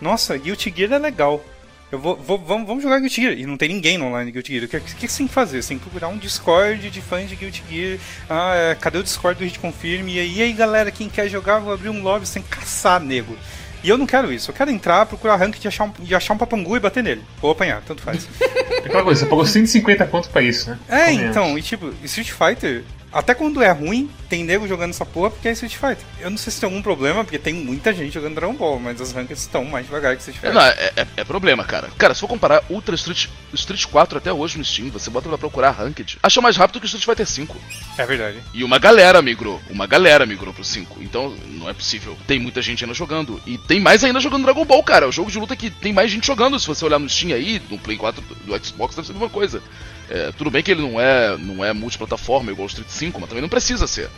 nossa, Guilty Gear é legal. Eu vou, vou vamos, vamos jogar Guilty Gear. E não tem ninguém no online Guilty Gear. O que, que, você tem que fazer? Você tem que procurar um Discord de fãs de Guilty Gear. Ah, é, cadê o Discord do Hit Confirm? E aí, galera, quem quer jogar, vou abrir um lobby. Que caçar, nego. E eu não quero isso. Eu quero entrar, procurar rank de achar um, de achar um papangu e bater nele. Ou apanhar, tanto faz. É aquela coisa, você pagou 150 conto pra isso, né? É, então, e tipo, Street Fighter, até quando é ruim, tem nego jogando essa porra porque é Street Fighter. Eu não sei se tem algum problema, porque tem muita gente jogando Dragon Ball, mas as rankings estão mais devagar que Street Fighter. Não, é, é, é, problema, cara. Cara, se for comparar Ultra Street, Street 4 até hoje no Steam, você bota pra procurar Ranked, acha mais rápido que o Street Fighter 5. É verdade. E uma galera migrou. Uma galera migrou pro 5. Então, não é possível. Tem muita gente ainda jogando. E tem mais ainda jogando Dragon Ball, cara. É o jogo de luta que tem mais gente jogando. Se você olhar no Steam aí, no Play 4 do Xbox, deve ser a mesma coisa. É, tudo bem que ele não é, não é multiplataforma igual o Street 5, mas também não precisa ser.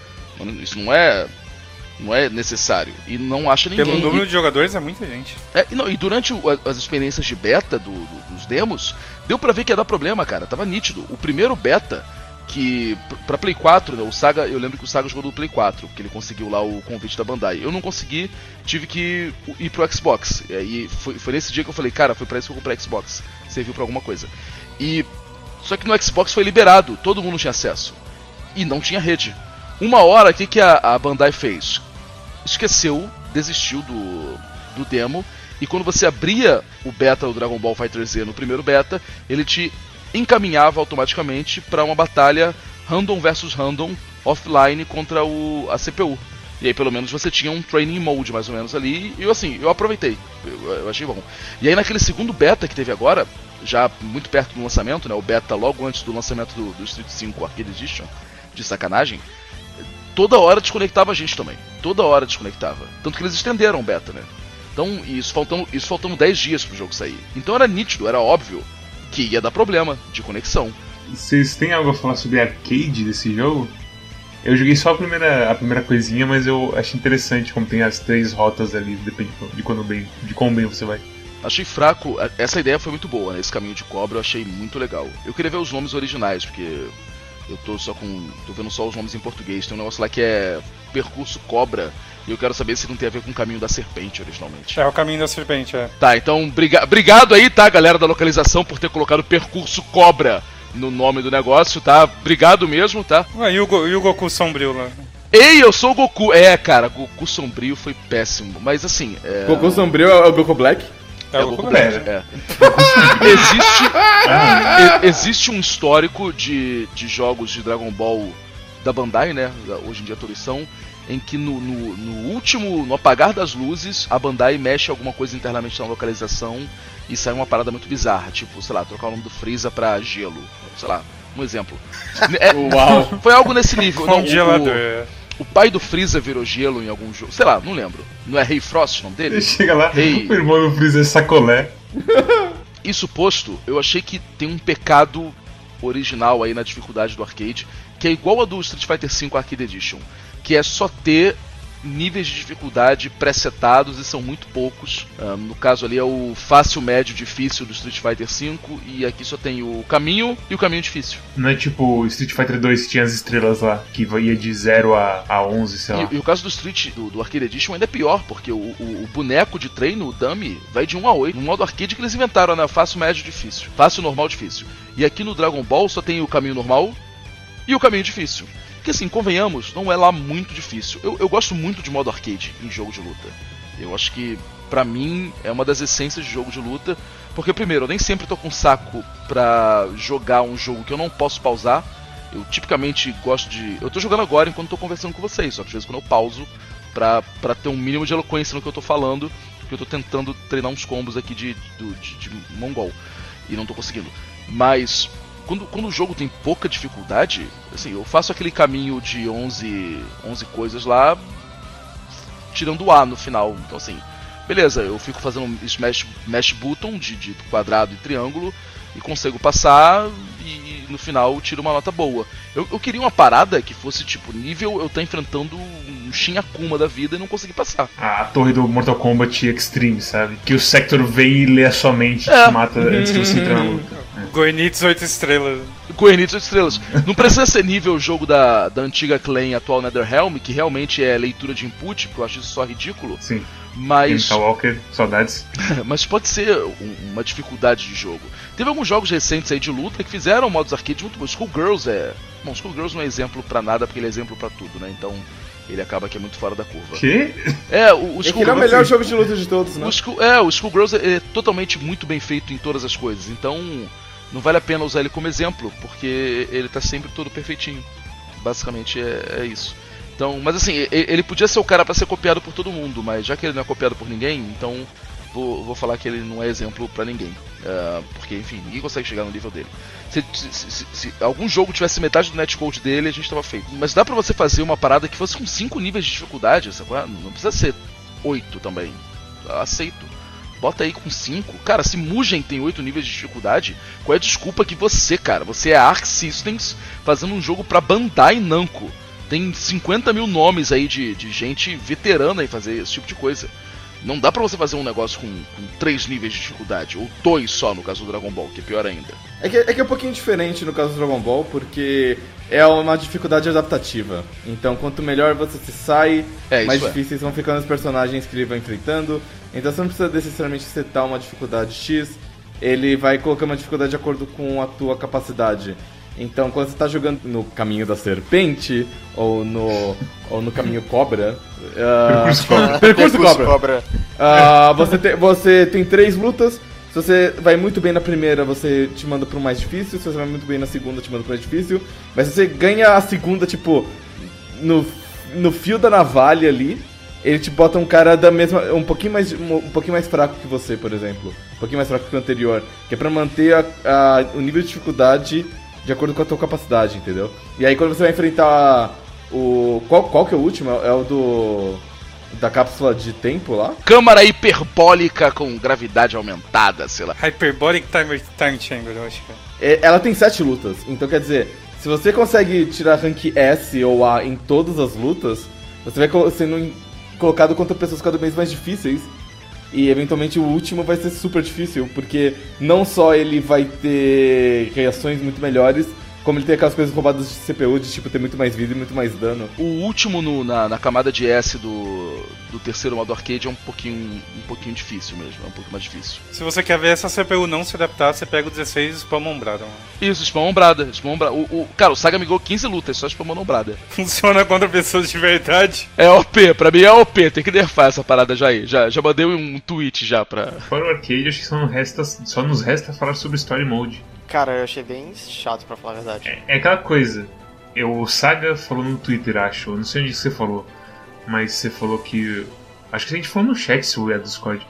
Isso não é não é necessário. E não acha ninguém. Pelo número e, de jogadores é muita gente. É, e, não, e durante o, as experiências de beta do, do, dos demos, deu pra ver que ia dar problema, cara. Tava nítido. O primeiro beta, que. pra Play 4, né, o Saga. Eu lembro que o Saga jogou do Play 4, porque ele conseguiu lá o convite da Bandai. Eu não consegui, tive que ir pro Xbox. E foi, foi nesse dia que eu falei, cara, foi pra isso que eu comprei Xbox. Serviu pra alguma coisa. E só que no Xbox foi liberado, todo mundo tinha acesso. E não tinha rede. Uma hora, o que, que a, a Bandai fez? Esqueceu, desistiu do, do demo. E quando você abria o beta do Dragon Ball Fighter Z no primeiro beta, ele te encaminhava automaticamente para uma batalha random versus random offline contra o, a CPU. E aí pelo menos você tinha um training mode mais ou menos ali. E eu assim, eu aproveitei. Eu, eu achei bom. E aí naquele segundo beta que teve agora, já muito perto do lançamento, né? O beta logo antes do lançamento do, do Street 5 Arcade Edition, de sacanagem, toda hora desconectava a gente também. Toda hora desconectava. Tanto que eles estenderam o beta, né? Então, isso faltando, isso faltando 10 dias pro jogo sair. Então era nítido, era óbvio que ia dar problema de conexão. Vocês têm algo a falar sobre arcade desse jogo? Eu joguei só a primeira, a primeira coisinha, mas eu achei interessante como tem as três rotas ali, depende de quando bem, de quão bem você vai. Achei fraco, essa ideia foi muito boa, né? Esse caminho de cobra eu achei muito legal. Eu queria ver os nomes originais, porque eu tô só com. tô vendo só os nomes em português. Tem um negócio lá que é Percurso Cobra. E eu quero saber se não tem a ver com o caminho da serpente originalmente. É o caminho da serpente, é. Tá, então briga obrigado aí, tá, galera da localização, por ter colocado Percurso Cobra no nome do negócio, tá? Obrigado mesmo, tá? Ué, e, o Go, e o Goku sombrio lá? Ei, eu sou o Goku. É, cara, Goku sombrio foi péssimo. Mas assim. É... Goku sombrio é o Goku Black? É, é o Black. É. existe, existe um histórico de, de jogos de Dragon Ball da Bandai, né? Hoje em dia são. Em que no, no, no, último, no apagar das luzes, a Bandai mexe alguma coisa internamente na localização e sai uma parada muito bizarra, tipo, sei lá, trocar o nome do Freeza pra gelo, sei lá, um exemplo. É, Uau. Foi algo nesse nível. Não. O, o pai do Freeza virou gelo em algum jogo. Sei lá, não lembro. Não é Rei Frost o nome dele? Chega lá, Rei... o irmão do Freeza é sacolé. Isso posto, eu achei que tem um pecado original aí na dificuldade do arcade, que é igual a do Street Fighter V Arcade Edition, que é só ter níveis de dificuldade presetados e são muito poucos. Um, no caso ali é o fácil, médio, difícil do Street Fighter V e aqui só tem o caminho e o caminho difícil. Não é tipo Street Fighter 2 tinha as estrelas lá, que ia de 0 a, a 11, sei lá. E, e o caso do Street, do, do, Arcade Edition, ainda é pior, porque o, o, o, boneco de treino, o dummy, vai de 1 a 8. No modo arcade que eles inventaram, né? Fácil, médio, difícil. Fácil, normal, difícil. E aqui no Dragon Ball só tem o caminho normal e o caminho difícil. Que assim, convenhamos, não é lá muito difícil. Eu, eu gosto muito de modo arcade em jogo de luta. Eu acho que, pra mim, é uma das essências de jogo de luta. Porque, primeiro, eu nem sempre tô com saco pra jogar um jogo que eu não posso pausar. Eu tipicamente gosto de. Eu tô jogando agora enquanto tô conversando com vocês, só que às vezes quando eu pauso pra, pra ter um mínimo de eloquência no que eu tô falando, porque eu tô tentando treinar uns combos aqui de, de, de, de mongol e não tô conseguindo. Mas quando, quando o jogo tem pouca dificuldade, assim, eu faço aquele caminho de 11, 11 coisas lá, tirando o A no final. Então, assim, beleza, eu fico fazendo smash, smash button de, de quadrado e triângulo e consigo passar no final tiro uma nota boa. Eu, eu queria uma parada que fosse tipo nível eu tá enfrentando um Shin Akuma da vida e não consegui passar. A torre do Mortal Kombat Extreme, sabe? Que o Sector vem e lê a sua mente e É. te mata antes de você entrar na luta. Goenitz 8 estrelas. Goenitz 8 estrelas. Não precisa ser nível o jogo da, da antiga clã e atual Netherrealm, que realmente é leitura de input, porque eu acho isso só ridículo. Sim. Mas, Walker, saudades. mas pode ser um- uma dificuldade de jogo. Teve alguns jogos recentes aí de luta que fizeram modos arcade muito bons. Skullgirls é. Bom, Skullgirls não é exemplo pra nada, porque ele é exemplo pra tudo, né? Então ele acaba que é muito fora da curva. Que? É, o, o É é o melhor jogo de luta de todos, né? o Skull, é, o Skullgirls é, é totalmente muito bem feito em todas as coisas, então não vale a pena usar ele como exemplo, porque ele tá sempre todo perfeitinho. Basicamente é, é isso. Então, mas assim, ele podia ser o cara pra ser copiado por todo mundo, mas já que ele não é copiado por ninguém, então vou, vou falar que ele não é exemplo pra ninguém. É, porque, enfim, ninguém consegue chegar no nível dele. Se, se- se- se algum jogo tivesse metade do netcode dele, a gente tava feito. Mas dá pra você fazer uma parada que fosse com 5 níveis de dificuldade, sabe? é? Não precisa ser 8 também. Aceito. Bota aí com 5. Cara, se Mugen tem 8 níveis de dificuldade, qual é a desculpa que você, cara? Você é a Arc Systems fazendo um jogo pra Bandai Namco. Tem 50 mil nomes aí de, de gente veterana em fazer esse tipo de coisa. Não dá pra você fazer um negócio com, com 3 níveis de dificuldade, ou 2 só no caso do Dragon Ball, que é pior ainda. É que, é que é um pouquinho diferente no caso do Dragon Ball, porque é uma dificuldade adaptativa. Então, quanto melhor você se sai, É, mais é. difíceis vão ficando os personagens que ele vai enfrentando. Então, você não precisa necessariamente setar uma dificuldade X, ele vai colocando uma dificuldade de acordo com a tua capacidade. Então, quando você está jogando no caminho da serpente, ou no, ou no caminho cobra... Percurso Cobra. Percurso cobra. cobra. Ah, você, tem, você tem três lutas. Se você vai muito bem na primeira, você te manda pro mais difícil. Se você vai muito bem na segunda, te manda pro mais difícil. Mas se você ganha a segunda, tipo, no, no fio da navalha ali, ele te bota um cara da mesma. um pouquinho mais, um, um pouquinho mais fraco que você, por exemplo. Um pouquinho mais fraco que o anterior. Que é pra manter a- a- o nível de dificuldade de acordo com a tua capacidade, entendeu? E aí quando você vai enfrentar o. Qual, qual que é o último? É o do. Da cápsula de tempo lá? Câmara hiperbólica com gravidade aumentada, sei lá. Hyperbolic Time, time Chamber, eu acho que é. É, ela tem sete lutas, então quer dizer, se você consegue tirar rank S ou A em todas as lutas, você vai sendo colocado contra pessoas cada vez mais difíceis. E eventualmente o último vai ser super difícil, porque não só ele vai ter reações muito melhores, como ele tem aquelas coisas roubadas de CPU, de tipo ter muito mais vida e muito mais dano. O último no- na, na camada de S do, do terceiro modo arcade é um pouquinho, um pouquinho difícil mesmo, é um pouco mais difícil. Se você quer ver essa CPU não se adaptar, você pega o 16 e spam ombrada. mano. Isso, spam ombrada, spam ombrada. O, o- cara, o Saga me ganhou 15 lutas, só spam ombrada. Funciona contra pessoas de verdade. É OP, pra mim é OP, tem que nerfar essa parada já aí. Já, já mandei um tweet já pra. Fora o arcade, acho que só, resta, só nos resta falar sobre Story Mode. Cara, eu achei bem chato pra falar a verdade. É aquela coisa. Eu, o Saga falou no Twitter, acho. eu Não sei onde você falou. Mas você falou que. Acho que a gente falou no chat se é do Discord.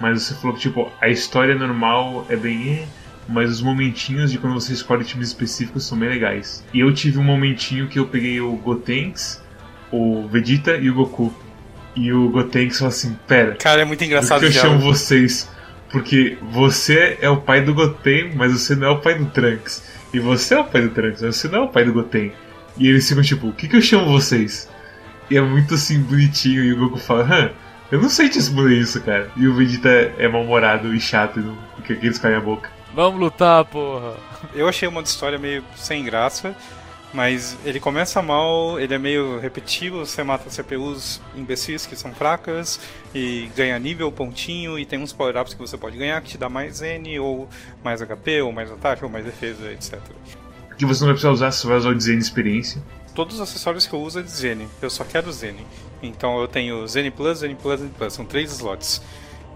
Mas você falou que, tipo, a história normal é bem. "eh", Mas os momentinhos de quando você escolhe times específicos são bem legais. E eu tive um momentinho que eu peguei o Gotenks, o Vegeta e o Goku. E o Gotenks falou assim: Pera, Cara, é muito do engraçado que eu chamo vocês? Porque você é o pai do Goten, mas você não é o pai do Trunks. E você é o pai do Trunks, mas você não é o pai do Goten. E eles ficam tipo, o que, que eu chamo vocês? E é muito assim, bonitinho, e o Goku fala, hã, eu não sei te responder isso, cara. E o Vegeta é mal-humorado e chato e não fica aqueles caem a boca. Vamos lutar, porra. Eu achei uma história meio sem graça, mas ele começa mal, ele é meio repetitivo, você mata CPUs imbecis que são fracas e ganha nível, pontinho, e tem uns power-ups que você pode ganhar que te dá mais N, ou mais HP, ou mais ataque, ou mais defesa, etc. Que você não vai precisar usar, você vai usar o Design Experiência. Todos os acessórios que eu uso é de Zen, eu só quero Zen. Então eu tenho Zen Plus, Zen Plus, Zen Plus, são três slots.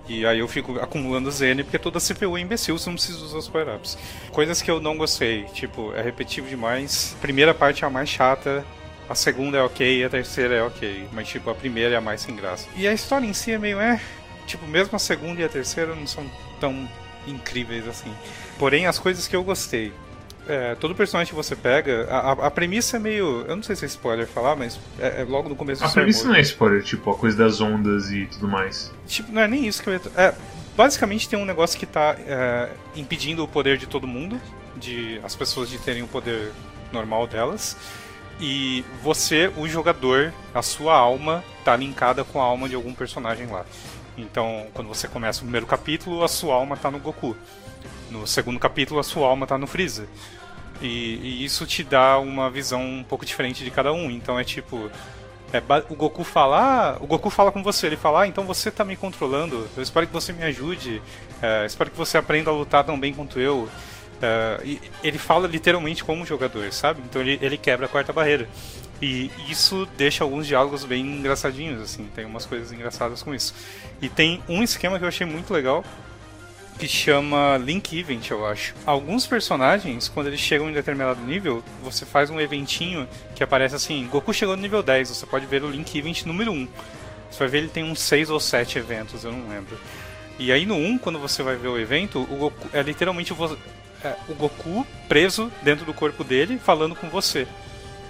E aí eu fico acumulando Zen porque toda CPU é imbecil, você não precisa usar os power-ups. Coisas que eu não gostei, tipo, é repetitivo demais. A primeira parte é a mais chata, a segunda é ok a terceira é ok. Mas tipo, a primeira é a mais sem graça. E a história em si é meio é. Tipo, mesmo a segunda e a terceira não são tão incríveis assim. Porém, as coisas que eu gostei. É, todo personagem que você pega, a, a, premissa é meio. Eu não sei se é spoiler falar, mas é, é logo no começo do A premissa não é spoiler, tipo, a coisa das ondas e tudo mais. Tipo, não é nem isso que eu ia. É, basicamente tem um negócio que tá é, impedindo o poder de todo mundo, de as pessoas de terem o poder normal delas. E você, o jogador, a sua alma tá linkada com a alma de algum personagem lá. Então, quando você começa o primeiro capítulo, a sua alma tá no Goku. No segundo capítulo, a sua alma tá no Freeza. E, e isso te dá uma visão um pouco diferente de cada um. Então é tipo. É, o Goku fala, ah, o Goku fala com você, ele fala, ah, então você tá me controlando, eu espero que você me ajude, é, espero que você aprenda a lutar tão bem quanto eu. É, ele fala literalmente como jogador, sabe? Então ele, ele quebra a quarta barreira. E isso deixa alguns diálogos bem engraçadinhos, assim, tem umas coisas engraçadas com isso. E tem um esquema que eu achei muito legal, que chama Link Event, eu acho. Alguns personagens, quando eles chegam em determinado nível, você faz um eventinho que aparece assim: Goku chegou no nível 10, você pode ver o Link Event número 1. Você vai ver ele tem uns 6 ou 7 eventos, eu não lembro. E aí no 1, quando você vai ver o evento, o Goku é literalmente vo- é, o Goku preso dentro do corpo dele, falando com você.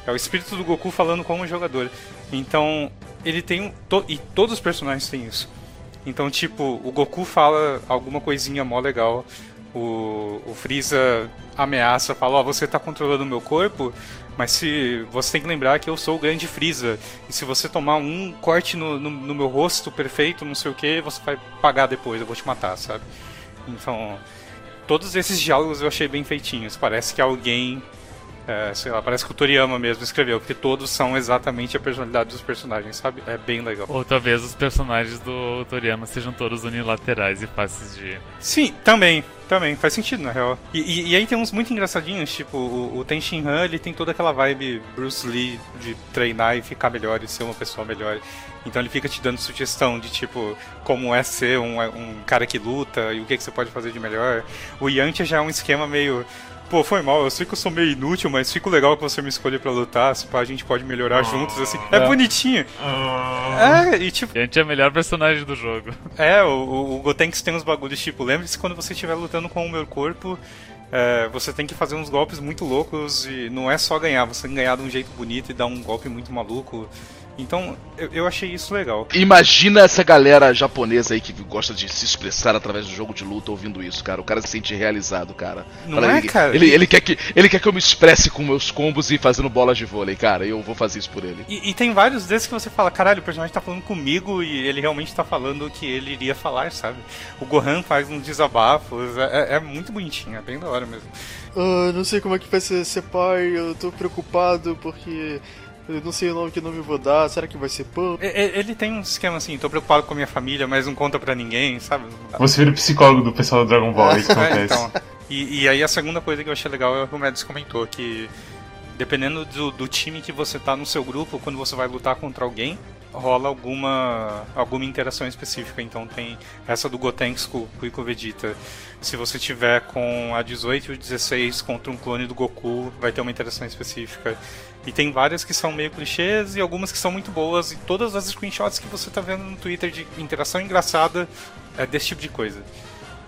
É o espírito do Goku falando com o jogador. Então, ele tem um. to- e todos os personagens têm isso. Então, tipo, o Goku fala alguma coisinha mó legal. O, o Freeza ameaça, fala: Ó, você tá controlando o meu corpo, mas se você tem que lembrar que eu sou o grande Freeza. E se você tomar um corte no, no, no meu rosto perfeito, não sei o que, você vai pagar depois, eu vou te matar, sabe? Então, todos esses diálogos eu achei bem feitinhos. Parece que alguém. É, sei lá, parece que o Toriyama mesmo escreveu, porque todos são exatamente a personalidade dos personagens, sabe? É bem legal. Ou talvez os personagens do Toriyama sejam todos unilaterais e fáceis de. Sim, também. Também, faz sentido, na real. E, e- e aí tem uns muito engraçadinhos, tipo, o, o Ten Shin Han, ele tem toda aquela vibe Bruce Lee de treinar e ficar melhor e ser uma pessoa melhor. Então ele fica te dando sugestão de, tipo, como é ser um, um cara que luta e o que, que você pode fazer de melhor. O Yantia já é um esquema meio... Pô, foi mal, eu sei que eu sou meio inútil, mas fico legal que você me escolher pra lutar, se pá, a gente pode melhorar juntos, assim. É bonitinho. É, e tipo, Gente é o melhor personagem do jogo. é, o, o, o Gotenks tem uns bagulhos tipo, lembre-se quando você estiver lutando com o meu corpo, é, você tem que fazer uns golpes muito loucos e não é só ganhar, você tem que ganhar de um jeito bonito e dar um golpe muito maluco. Então, eu, eu achei isso legal. Imagina essa galera japonesa aí que gosta de se expressar através do jogo de luta ouvindo isso, cara. O cara se sente realizado, cara. Não é, ele, cara? Ele, ele quer que, ele quer que eu me expresse com meus combos e fazendo bolas de vôlei, cara. E eu vou fazer isso por ele. E, e tem vários desses que você fala, caralho, o personagem tá falando comigo e ele realmente tá falando o que ele iria falar, sabe? O Gohan faz uns desabafos, é, é- é muito bonitinho, é bem da hora mesmo. Ah, não sei como é que vai ser ser pai, eu tô preocupado porque eu não sei o nome que nome vou dar, será que vai ser Pan? Ele tem um esquema assim, tô preocupado com a minha família, mas não conta pra ninguém, sabe? Você vira o psicólogo do pessoal do Dragon Ball, é isso que É, acontece. então. E, e aí a segunda coisa que eu achei legal é o que o Mads comentou, que dependendo do, do time que você tá no seu grupo, quando você vai lutar contra alguém, rola alguma, alguma interação específica. Então tem essa do Gotenks com, com o Vegeta. Se você tiver com a 18 e o 16 contra um clone do Goku, vai ter uma interação específica. E tem várias que são meio clichês e algumas que são muito boas. E todas as screenshots que você tá vendo no Twitter de interação engraçada é desse tipo de coisa.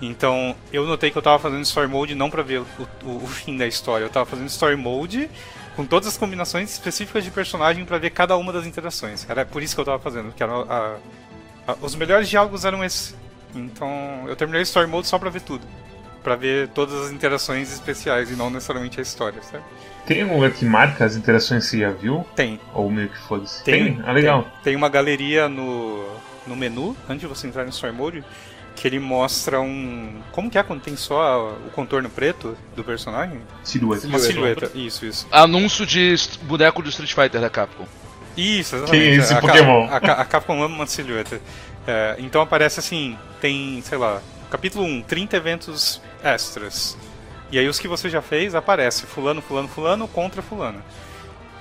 Então, eu notei que eu tava fazendo Story Mode não pra ver o, o- o fim da história, eu tava fazendo Story Mode com todas as combinações específicas de personagem pra ver cada uma das interações. Era por isso que eu tava fazendo, que era a- a- os melhores diálogos eram esses. Então eu terminei Story Mode só pra ver tudo. Pra ver todas as interações especiais e não necessariamente a história, sabe? Tem algum lugar que marca as interações que você já viu? Tem. Ou meio que foda-se? Tem, Ah, legal. Tem, tem uma galeria no, no menu, antes de você entrar no Story Mode, que ele mostra um. Como que é quando tem só o contorno preto do personagem? Silhueta. Uma silhueta. Isso, isso. Anúncio de boneco do Street Fighter da Capcom. Isso, exatamente. Que esse a, Pokémon? A, Ca- a Capcom ama uma silhueta. É, então aparece assim, tem, sei lá, capítulo 1, 30 eventos extras. E aí os que você já fez, aparece fulano, fulano, fulano contra fulano.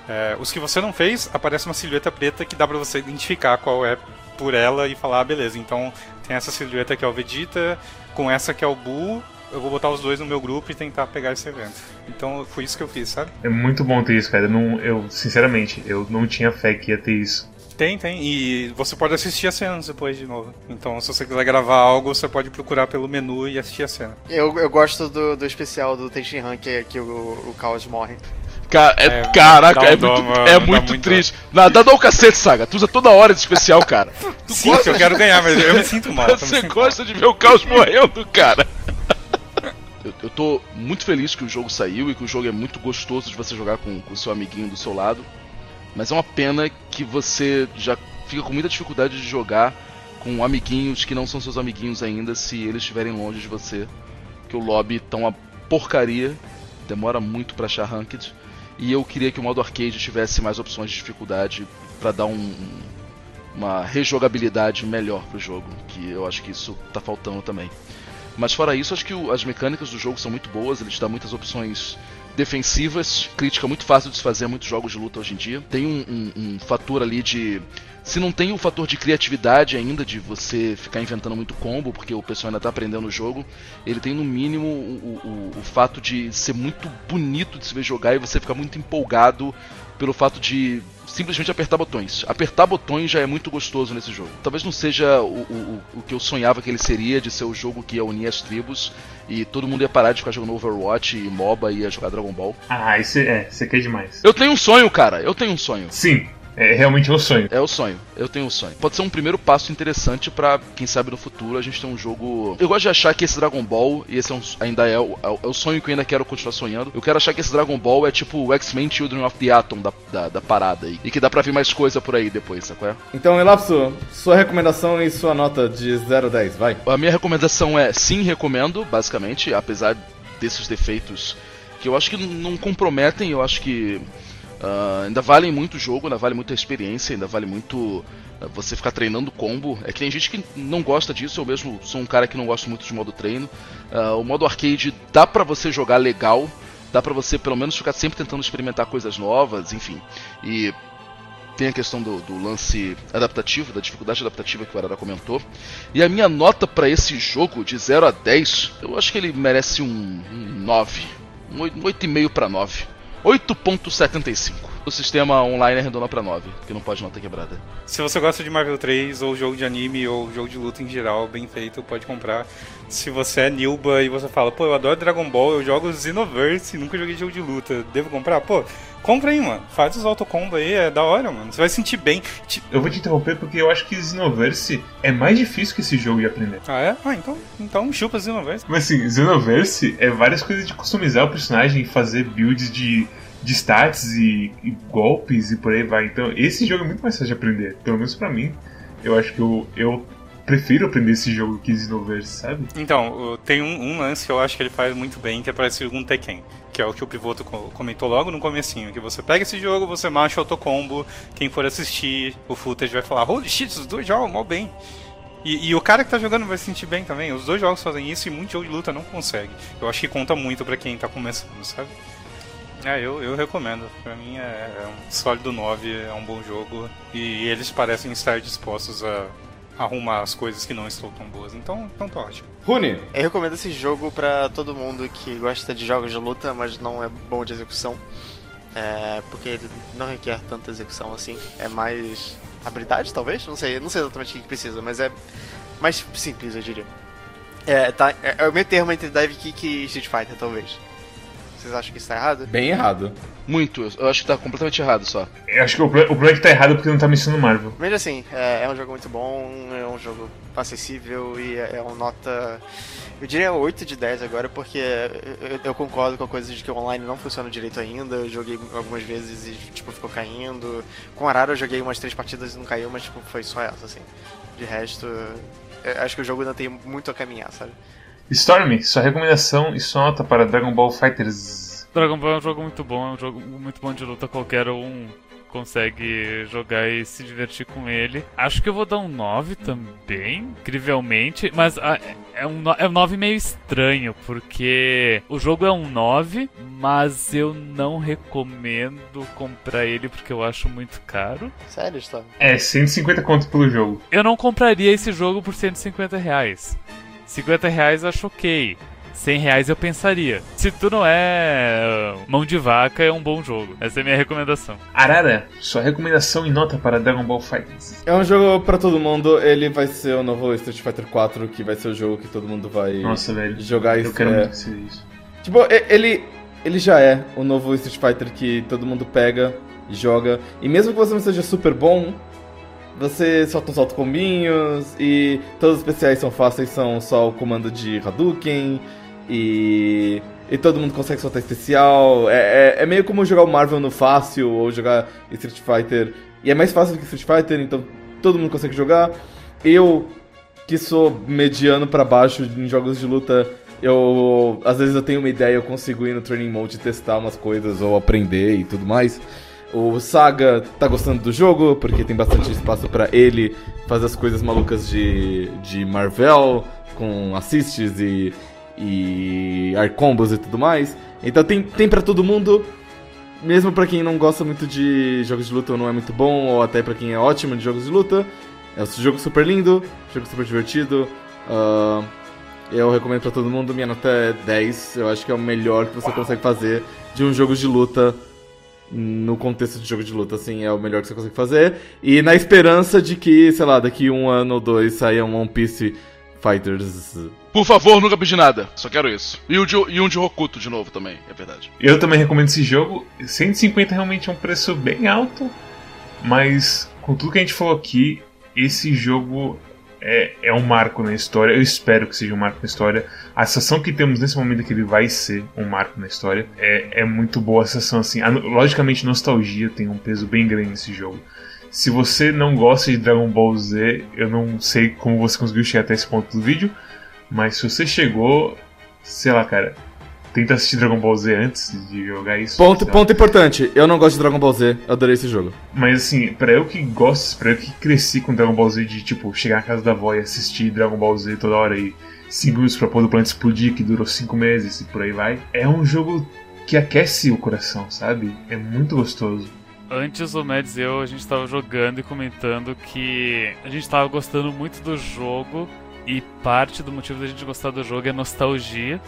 É, os que você não fez, aparece uma silhueta preta que dá pra você identificar qual é por ela e falar, ah, beleza, então tem essa silhueta que é o Vegeta, com essa que é o Buu, eu vou botar os dois no meu grupo e tentar pegar esse evento. Então foi isso que eu fiz, sabe? É muito bom ter isso, cara. Eu, não, eu, sinceramente, eu não tinha fé que ia ter isso. Tem, tem. E você pode assistir as cenas depois de novo. Então, se você quiser gravar algo, você pode procurar pelo menu e assistir a cena. Eu, eu gosto do, do especial do Tenshinhan, que, é que o, o Chaos morre. Cara, é, É, caraca, dá um é dó, muito, mano, é dá muito muito triste. Nada dá o cacete, Saga. Tu usa toda hora esse especial, cara. Tu Sim, que eu quero ganhar, mas eu me sinto mal. Você sinto gosta de ver o caos morrendo, cara. Eu, eu tô muito feliz que o jogo saiu e que o jogo é muito gostoso de você jogar com o seu amiguinho do seu lado. Mas é uma pena que você já fica com muita dificuldade de jogar com amiguinhos que não são seus amiguinhos ainda se eles estiverem longe de você. Que o lobby tá uma porcaria, demora muito pra achar ranked. E eu queria que o modo arcade tivesse mais opções de dificuldade pra dar um- uma rejogabilidade melhor pro jogo, que eu acho que isso tá faltando também. Mas fora isso, acho que o- as mecânicas do jogo são muito boas, ele te dá muitas opções defensivas, crítica muito fácil de se fazer muitos jogos de luta hoje em dia. Tem um, um- um fator ali de. Se não tem o fator de criatividade ainda, de você ficar inventando muito combo, porque o pessoal ainda tá aprendendo o jogo, ele tem no mínimo o, o- o fato de ser muito bonito de se ver jogar e você ficar muito empolgado pelo fato de simplesmente apertar botões. Apertar botões já é muito gostoso nesse jogo. Talvez não seja o, o, o que eu sonhava que ele seria, de ser o jogo que ia unir as tribos e todo mundo ia parar de ficar jogando Overwatch e MOBA e ia jogar Dragon Ball. Ah, isso é, você quer demais. Eu tenho um sonho, cara, eu tenho um sonho. Sim, é realmente um sonho. É o sonho, eu tenho um sonho. Pode ser um primeiro passo interessante pra quem sabe no futuro a gente ter um jogo. Eu gosto de achar que esse Dragon Ball, e esse é um- ainda é o, é o- é o sonho que eu ainda quero continuar sonhando. Eu quero achar que esse Dragon Ball é tipo o X-Men Children of the Atom da, da, da parada aí. E que dá pra vir mais coisa por aí depois, sacou? É? Então, Elapso, sua recomendação e sua nota de 0 a 10, vai. A minha recomendação é sim, recomendo, basicamente, apesar desses defeitos que eu acho que não comprometem, eu acho que ah, ainda valem muito o jogo, ainda vale muito a experiência, ainda vale muito ah, você ficar treinando combo. É que tem gente que não gosta disso, eu mesmo sou um cara que não gosta muito de modo treino. Ah, o modo arcade dá pra você jogar legal, dá pra você pelo menos ficar sempre tentando experimentar coisas novas, enfim. E tem a questão do, do lance adaptativo, da dificuldade adaptativa que o Arara comentou. E a minha nota pra esse jogo, de 0 a 10, eu acho que ele merece um, um 9. Um 8,5 pra 9. 8.75. O sistema online arredonda pra 9, porque não pode nota quebrada. Se você gosta de Marvel 3, ou jogo de anime, ou jogo de luta em geral, bem feito, pode comprar. Se você é Nilba e você fala, pô, eu adoro Dragon Ball, eu jogo Xenoverse nunca joguei jogo de luta, devo comprar? Pô, compra aí, mano. Faz os autocombo aí, é da hora, mano. Você vai sentir bem. Eu vou te interromper porque eu acho que Xenoverse é mais difícil que esse jogo de aprender. Ah, é? Ah, então, então chupa Xenoverse. Mas assim, Xenoverse é várias coisas de customizar o personagem, fazer builds de, de stats e, e golpes e por aí vai. Então esse jogo é muito mais fácil de aprender. Pelo menos pra mim. Eu acho que eu, eu prefiro aprender esse jogo que Xenoverse, sabe? Então, tem um, um lance que eu acho que ele faz muito bem, que é parecido com o Tekken. Que é o que o Pivoto co- comentou logo no comecinho. Que você pega esse jogo, você marcha autocombo, quem for assistir o footage vai falar, holy shit, os dois jogam mal bem. E, e o cara que tá jogando vai se sentir bem também. Os dois jogos fazem isso e muito jogo de luta não consegue. Eu acho que conta muito pra quem tá começando, sabe? É, eu, eu recomendo. Pra mim é, é um sólido 9, é um bom jogo. E eles parecem estar dispostos a arrumar as coisas que não estão tão boas. Então, então tá ótimo. Rune, Eu recomendo esse jogo pra todo mundo que gosta de jogos de luta, mas não é bom de execução. É, porque ele não requer tanta execução assim. É mais habilidade, talvez? Não sei, não sei exatamente o que precisa, mas é mais simples, eu diria. É, tá, é, é o meio termo entre Dive Kick e Street Fighter, talvez. Vocês acham que isso tá errado? Bem errado. Muito, eu acho que tá completamente errado só. Eu acho que o, problema é que tá errado porque não tá mencionando Marvel. Mas assim, é, é um jogo muito bom, é um jogo acessível e é, é um nota. Eu diria 8 de 10 agora, porque eu, eu concordo com a coisa de que o online não funciona direito ainda. Eu joguei algumas vezes e tipo, ficou caindo. Com Arara eu joguei umas 3 partidas e não caiu, mas tipo, foi só essa, assim. De resto, eu acho que o jogo ainda tem muito a caminhar, sabe? Stormy, sua recomendação e sua nota para Dragon Ball Fighters. Dragon Ball é um jogo muito bom, é um jogo muito bom de luta, qualquer um consegue jogar e se divertir com ele. Acho que eu vou dar um 9 também, incrivelmente, mas ah, é um, no- é um 9 meio estranho, porque o jogo é um 9, mas eu não recomendo comprar ele porque eu acho muito caro. Sério, está. É, 150 conto pelo jogo. Eu não compraria esse jogo por 150 reais. 50 reais eu acho ok. 100 reais eu pensaria. Se tu não é uh, mão de vaca, é um bom jogo. Essa é a minha recomendação. Arara, sua recomendação e nota para Dragon Ball Fighters. É um jogo pra todo mundo, ele vai ser o novo Street Fighter 4, que vai ser o jogo que todo mundo vai Nossa, velho. jogar Eu isso. quero é. muito que seja isso. Tipo, ele, ele já é o novo Street Fighter que todo mundo pega e joga. E mesmo que você não seja super bom, você solta uns autocombinhos e todos os especiais são fáceis, são só o comando de Hadouken e, e todo mundo consegue soltar especial. É, é, é meio como jogar o Marvel no fácil ou jogar Street Fighter. E é mais fácil do que Street Fighter, então todo mundo consegue jogar. Eu, que sou mediano pra baixo em jogos de luta, eu às vezes eu tenho uma ideia, eu consigo ir no training mode testar umas coisas ou aprender e tudo mais. O Saga tá gostando do jogo porque tem bastante espaço pra ele fazer as coisas malucas de, de Marvel com assists e e air combos e tudo mais. Então tem tem para todo mundo. Mesmo pra quem não gosta muito de jogos de luta ou não é muito bom, ou até pra quem é ótimo de jogos de luta, é um jogo super lindo, jogo super divertido. ah, eu recomendo pra todo mundo, minha nota é 10. Eu acho que é o melhor que você consegue fazer de um jogo de luta no contexto de jogo de luta, assim, é o melhor que você consegue fazer. E na esperança de que, sei lá, daqui um ano ou dois saia um One Piece Fighters. Por favor, nunca pedi nada. Só quero isso. E, o de, e um de Rokuto de novo também, é verdade. Eu também recomendo esse jogo. 150 realmente é um preço bem alto, mas com tudo que a gente falou aqui, esse jogo é, é um marco na história. Eu espero que seja um marco na história. A sensação que temos nesse momento é que ele vai ser um marco na história. É, é muito boa a sensação, assim. A- logicamente, nostalgia tem um peso bem grande nesse jogo. Se você não gosta de Dragon Ball Z, eu não sei como você conseguiu chegar até esse ponto do vídeo, mas se você chegou, sei lá, cara, tenta assistir Dragon Ball Z antes de jogar isso. Ponto, lá. ponto importante, eu não gosto de Dragon Ball Z, eu adorei esse jogo. Mas assim, pra eu que gosto, pra eu que cresci com Dragon Ball Z de tipo chegar na casa da avó e assistir Dragon Ball Z toda hora e 5 minutos pra pôr o planeta explodir, que durou 5 meses e por aí vai, é um jogo que aquece o coração, sabe? É muito gostoso. Antes o Mads e eu, a gente tava jogando e comentando que a gente tava gostando muito do jogo e parte do motivo da gente gostar do jogo é nostalgia.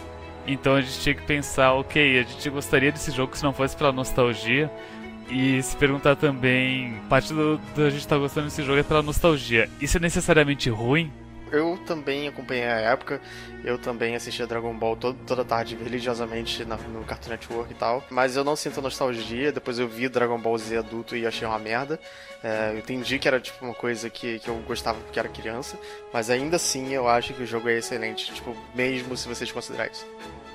Então a gente tinha que pensar, ok, a gente gostaria desse jogo se não fosse pela nostalgia. E se perguntar também, parte do, do a gente tá gostando desse jogo é pela nostalgia. Isso é necessariamente ruim? Eu também acompanhei a época, eu também assistia Dragon Ball todo, toda tarde religiosamente na- no Cartoon Network e tal, mas eu não sinto nostalgia, depois eu vi Dragon Ball Z adulto e achei uma merda. É, eu entendi que era tipo uma coisa que, que eu gostava porque era criança, mas ainda assim eu acho que o jogo é excelente, tipo, mesmo se vocês considerarem isso.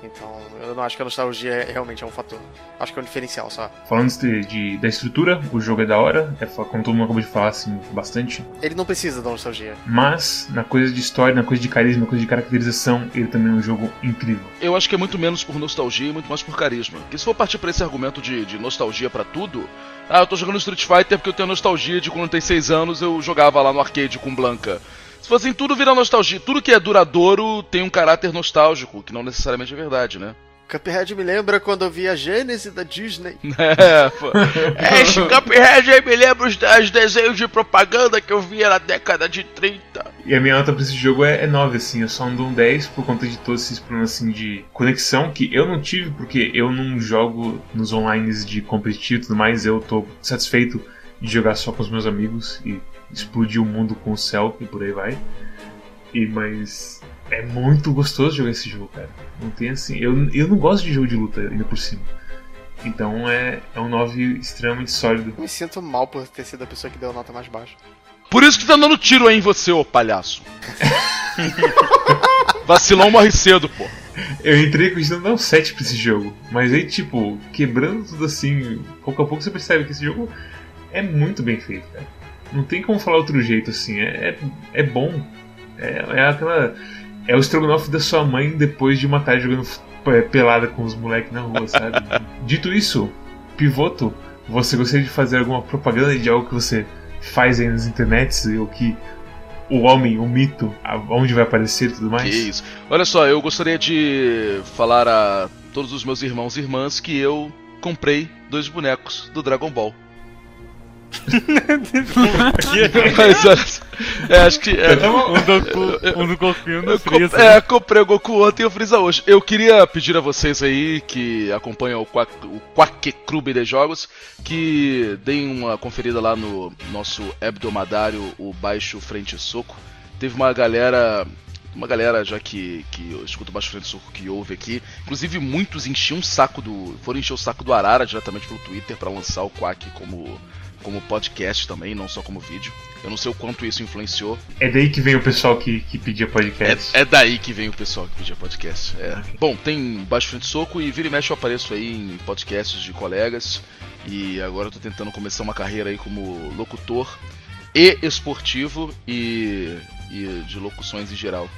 Então, eu não acho que a nostalgia é- realmente é um fator. Acho que é um diferencial só. Falando de, de- da estrutura, o jogo é da hora, é, como todo mundo acabou de falar, assim, bastante. Ele não precisa da nostalgia. Mas, na coisa de história, na coisa de carisma, na coisa de caracterização, ele também é um jogo incrível. Eu acho que é muito menos por nostalgia e muito mais por carisma. Porque se for partir pra esse argumento de, de nostalgia pra tudo, ah, eu tô jogando Street Fighter porque eu tenho nostalgia de quando eu tenho 6 anos eu jogava lá no arcade com Blanca. For assim, tudo vira nostalgia. Tudo que é duradouro tem um caráter nostálgico, que não necessariamente é verdade, né? Cuphead me lembra quando eu vi a Gênese da Disney. É, pô. É, esse Cuphead aí me lembra os, os desenhos de propaganda que eu via na década de 30. E a minha nota pra esse jogo é, é 9, assim, eu só ando um 10 por conta de todos esses problemas assim, de conexão que eu não tive, porque eu não jogo nos online de competitivo e tudo mais, eu tô satisfeito de jogar só com os meus amigos e explodir o mundo com o céu e por aí vai. E mas é muito gostoso jogar esse jogo, cara. Não tem assim. Eu, eu não gosto de jogo de luta ainda por cima. Então é, é um 9 extremamente sólido. Me sinto mal por ter sido a pessoa que deu a nota mais baixa. Por isso que tá dando tiro aí em você, ô palhaço. Vacilão morre cedo, pô. Eu entrei cogitando dar um 7 pra esse jogo. Mas aí, tipo, quebrando tudo assim, pouco a pouco você percebe que esse jogo é muito bem feito, cara. Não tem como falar outro jeito assim. É, é, é bom. É, é aquela. É o estrogonofe da sua mãe depois de uma tarde jogando pelada com os moleques na rua, sabe? Dito isso, Pivoto, você gostaria de fazer alguma propaganda de algo que você faz aí nas internets ou que o homem, o mito, onde vai aparecer e tudo mais? Que isso. Olha só, eu gostaria de falar a todos os meus irmãos e irmãs que eu comprei dois bonecos do Dragon Ball. Mas só, é, acho que. É, Um do, um do Goku e um do Freeza. é, comprei o Goku ontem e o Freeza hoje. Eu queria pedir a vocês aí que acompanham o Quack, o Quack Clube de Jogos que deem uma conferida lá no nosso hebdomadário, o Baixo Frente Soco. Teve uma galera. Uma galera já que, que eu escuto Baixo Frente Soco que ouve aqui. Inclusive, muitos enchiam o saco do. foram encher o saco do Arara diretamente pelo Twitter para lançar o Quack como, como podcast também, não só como vídeo. Eu não sei o quanto isso influenciou. É daí que vem o pessoal que, que pedia podcast. É, é daí que vem o pessoal que pedia podcast. É. Bom, tem Baixo Frente Soco e vira e mexe eu apareço aí em podcasts de colegas. E agora eu tô tentando começar uma carreira aí como locutor e esportivo e, e de locuções em geral.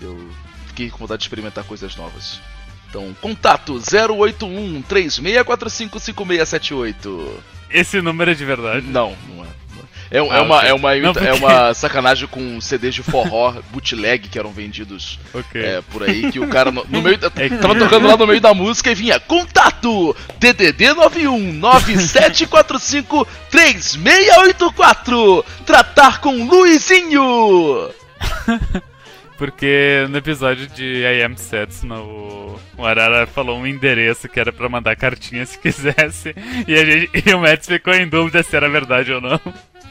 Eu fiquei com vontade de experimentar coisas novas. Então, contato 081 36455678. Esse número é de verdade. Não, não é. É, é Ah, uma, ok. é, uma, Não, é porque- uma sacanagem com CDs de forró bootleg que eram vendidos Ok. é, por aí, que o cara no, no meio. É que- Tava tocando lá no meio da música e vinha Contato! DDD 91 9745 3684 Tratar com Luizinho! Porque no episódio de I Am Sets, no... o Arara falou um endereço que era pra mandar cartinha se quisesse. E, a gente... e o Mads ficou em dúvida se era verdade ou não.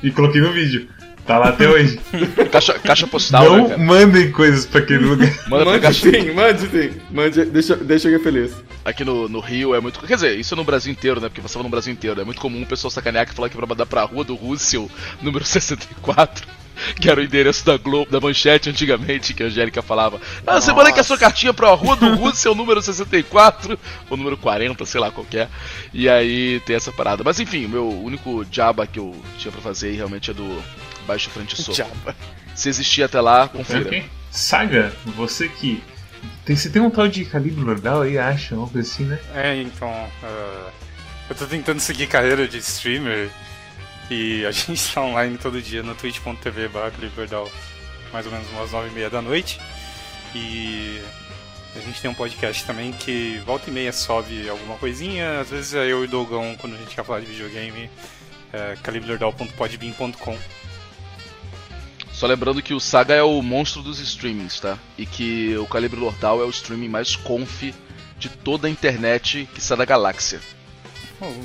E coloquei no vídeo. Tá lá até hoje. Caixa, caixa postal, não né, mandem coisas pra aquele lugar. Manda Mande caixa. sim, mande sim. Mande, deixa, deixa eu feliz. Aqui no, no Rio é muito. Quer dizer, isso é no Brasil inteiro, né? Porque passava no Brasil inteiro. É muito comum o pessoal sacanear que falar que é pra mandar pra rua do Russell, número 64. Que era o endereço da Globo, da manchete antigamente, que a Angélica falava. Ah, você manda aqui a sua cartinha pra rua do Russell, número 64, ou número 40, sei lá qual que é. E aí tem essa parada. Mas enfim, o meu único jaba que eu tinha pra fazer aí realmente é do Baixo Frente Soco. Jaba. Se existir até lá, confira. Ok. Saga, você que. Tem, você tem um tal de calibre Lordal aí, acha? Uma coisa assim, né? É, então. ah, eu tô tentando seguir carreira de streamer e a gente tá online todo dia no twitch.tv Liberdal, mais ou menos umas nove e meia da noite. E a gente tem um podcast também que volta e meia sobe alguma coisinha, às vezes é eu e o Dogão quando a gente quer falar de videogame, é calibrelordal.podbean.com. Só lembrando que o Saga é o monstro dos streamings, tá? E que o Calibre Lordal é o streaming mais conf de toda a internet que sai da galáxia.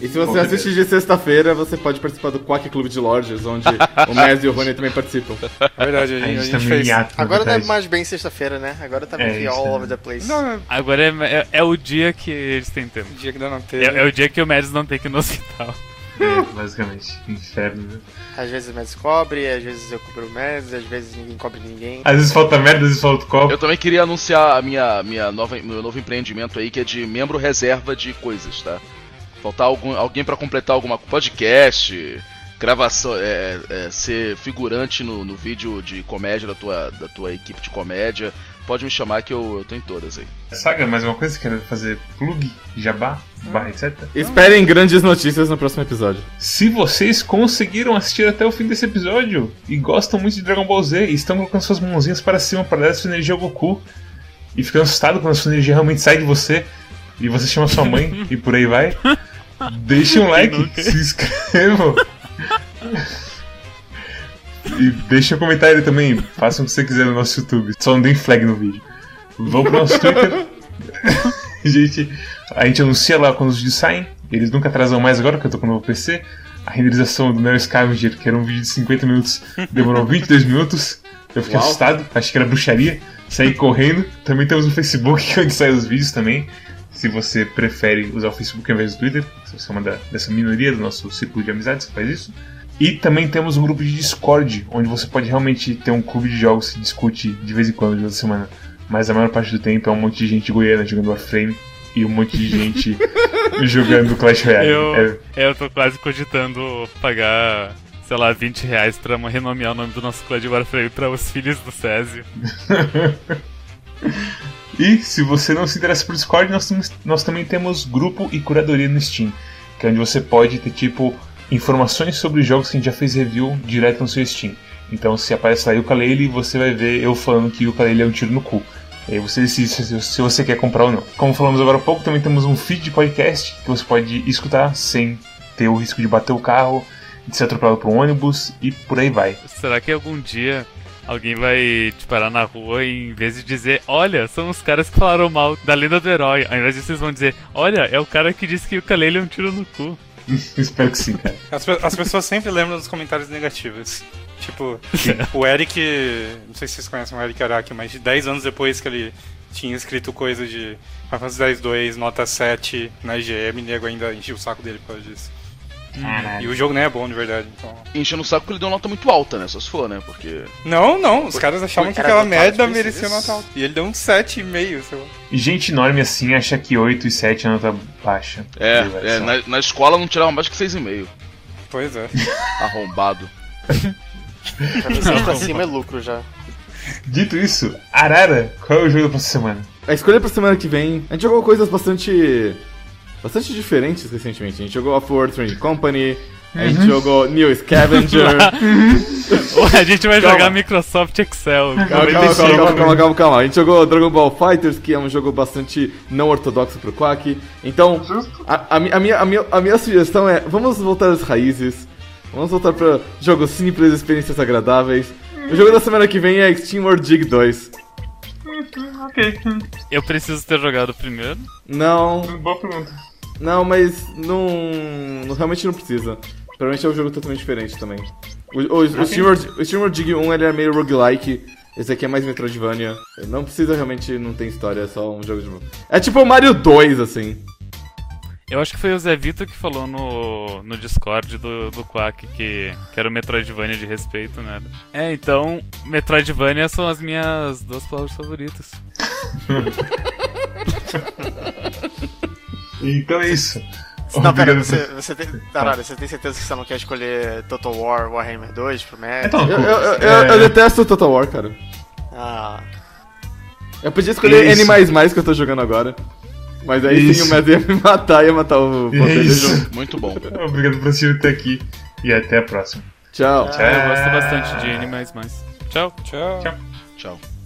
E se você assiste de sexta-feira, você pode participar do Quack Clube de Lords, onde o Mez e o Rony também participam. É verdade, a A gente, a gente gente tá meio fez. Agora não é mais bem sexta-feira, né? Agora tá É, meio isso all é. over the place. Não, é Agora é, é, é o dia que eles têm tempo. o dia que dá na É, telha. é o dia que o Mads não tem que ir no hospital. É, basicamente. Inferno, né? Às vezes o Mads cobre, às vezes eu cobro o Mads, às vezes ninguém cobre ninguém. Às vezes falta merda, às vezes falta copo. Eu também queria anunciar a minha, minha nova, meu novo empreendimento aí, que é de membro reserva de coisas, tá? Faltar algum, alguém pra completar alguma podcast, gravação, é, é, ser figurante no, no vídeo de comédia da tua, da tua equipe de comédia. Pode me chamar que eu, eu tô em todas aí. Saga, mais uma coisa? Quer fazer plug, jabá, barra, etc? Esperem grandes notícias no próximo episódio. Se vocês conseguiram assistir até o fim desse episódio e gostam muito de Dragon Ball Z e estão colocando suas mãozinhas para cima para dar sua energia ao Goku e ficando assustado quando a sua energia realmente sai de você e você chama sua mãe e por aí vai, deixem um like, se inscrevam e deixem um comentário também. Façam o que você quiser no nosso YouTube, só não deem flag no vídeo. Vão pro nosso Twitter. gente, a gente anuncia lá quando os vídeos saem. Eles nunca atrasam mais agora que eu tô com o novo PC. A renderização do Neo Scavenger, que era um vídeo de 50 minutos, demorou 22 minutos. Eu fiquei Uau. assustado, achei que era bruxaria. sair correndo. Também temos o Facebook, onde saem os vídeos também. Se você prefere usar o Facebook ao invés do Twitter, se você é uma da, dessa minoria do nosso círculo de amizades que faz isso. E também temos um grupo de Discord, onde você pode realmente ter um clube de jogos que se discute de vez em quando, durante a semana. Mas a maior parte do tempo é um monte de gente goiana jogando Warframe e um monte de gente jogando Clash Royale. Eu, É, eu tô quase cogitando pagar, sei lá, 20 reais pra renomear o nome do nosso clã de Warframe pra os filhos do Césio. E se você não se interessa por Discord, nós, nós também temos grupo e curadoria no Steam, que é onde você pode ter tipo informações sobre jogos que a gente já fez review direto no seu Steam. Então se aparece lá Yooka-Laylee, você vai ver eu falando que Yooka-Laylee é um tiro no cu. E aí você decide se você quer comprar ou não. Como falamos agora há pouco, também temos um feed de podcast que você pode escutar sem ter o risco de bater o carro, de ser atropelado por um ônibus e por aí vai. Será que algum dia alguém vai te parar na rua e em vez de dizer, olha, são os caras que falaram mal da lenda do herói, ao invés disso eles vão dizer, olha, é o cara que disse que o Kalele é um tiro no cu. Espero que sim, cara. As, as pessoas sempre lembram dos comentários negativos. Tipo, o Eric. Não sei se vocês conhecem o Eric Araki, mas de 10 anos depois que ele tinha escrito coisa de Final Fantasy X 2, nota 7 na IGM, nego ainda enchia o saco dele por causa disso. E o jogo nem é bom de verdade, então. Enchendo o saco que ele deu uma nota muito alta, né? Só se for, né? Porque. Não, não, os caras achavam que aquela merda merecia nota alta. E ele deu um 7,5, sei lá. E gente enorme assim acha que 8 e 7 é nota baixa. É, é na, na escola não tirava mais que 6,5. Pois é. Arrombado. Pra mim, seis pra cima é lucro já. Dito isso, Arara, qual é o jogo da próxima semana? A escolha pra semana que vem, a gente jogou coisas bastante. Bastante diferentes recentemente. A gente jogou Off World Trading Company, a gente jogou New Scavenger. a gente vai Calma. jogar Microsoft Excel. Calma, calma, calma, calma, calma, calma, calma. A gente jogou Dragon Ball Fighters, que é um jogo bastante não ortodoxo pro Quack. Então, a, a mi- a minha, a, minha, a minha sugestão é: vamos voltar às raízes. Vamos voltar pra jogos simples, experiências agradáveis. O jogo da semana que vem é Extreme World Dig 2. Eu preciso ter jogado primeiro. Não, Boa pergunta. Não, mas não, não- realmente não precisa. Provavelmente é um jogo totalmente diferente também. O, o, o, Extreme World, o Extreme World Dig 1 ele é meio roguelike. Esse aqui é mais Metroidvania. Não precisa realmente, não tem história, é só um jogo de. É tipo o Mario 2, assim. Eu acho que foi o Zé Vitor que falou no, no Discord do, do Quack que, que era o Metroidvania de respeito, né? É, então, Metroidvania são as minhas duas palavras favoritas. Então é isso. Não, pera, você, você tem. Caralho, você tem certeza que você não quer escolher Total War Warhammer 2 pro Mac? Então, Eu, eu, eu, é, eu detesto Total War, cara. Ah. Eu podia escolher. N que eu tô jogando agora. Mas aí sim Isso. o Matt ia me matar, ia matar o Isso. jogo. Muito bom. Obrigado por assistir até aqui e até a próxima. Tchau. É, eu gosto bastante de N++. Tchau. Tchau. Tchau. Tchau.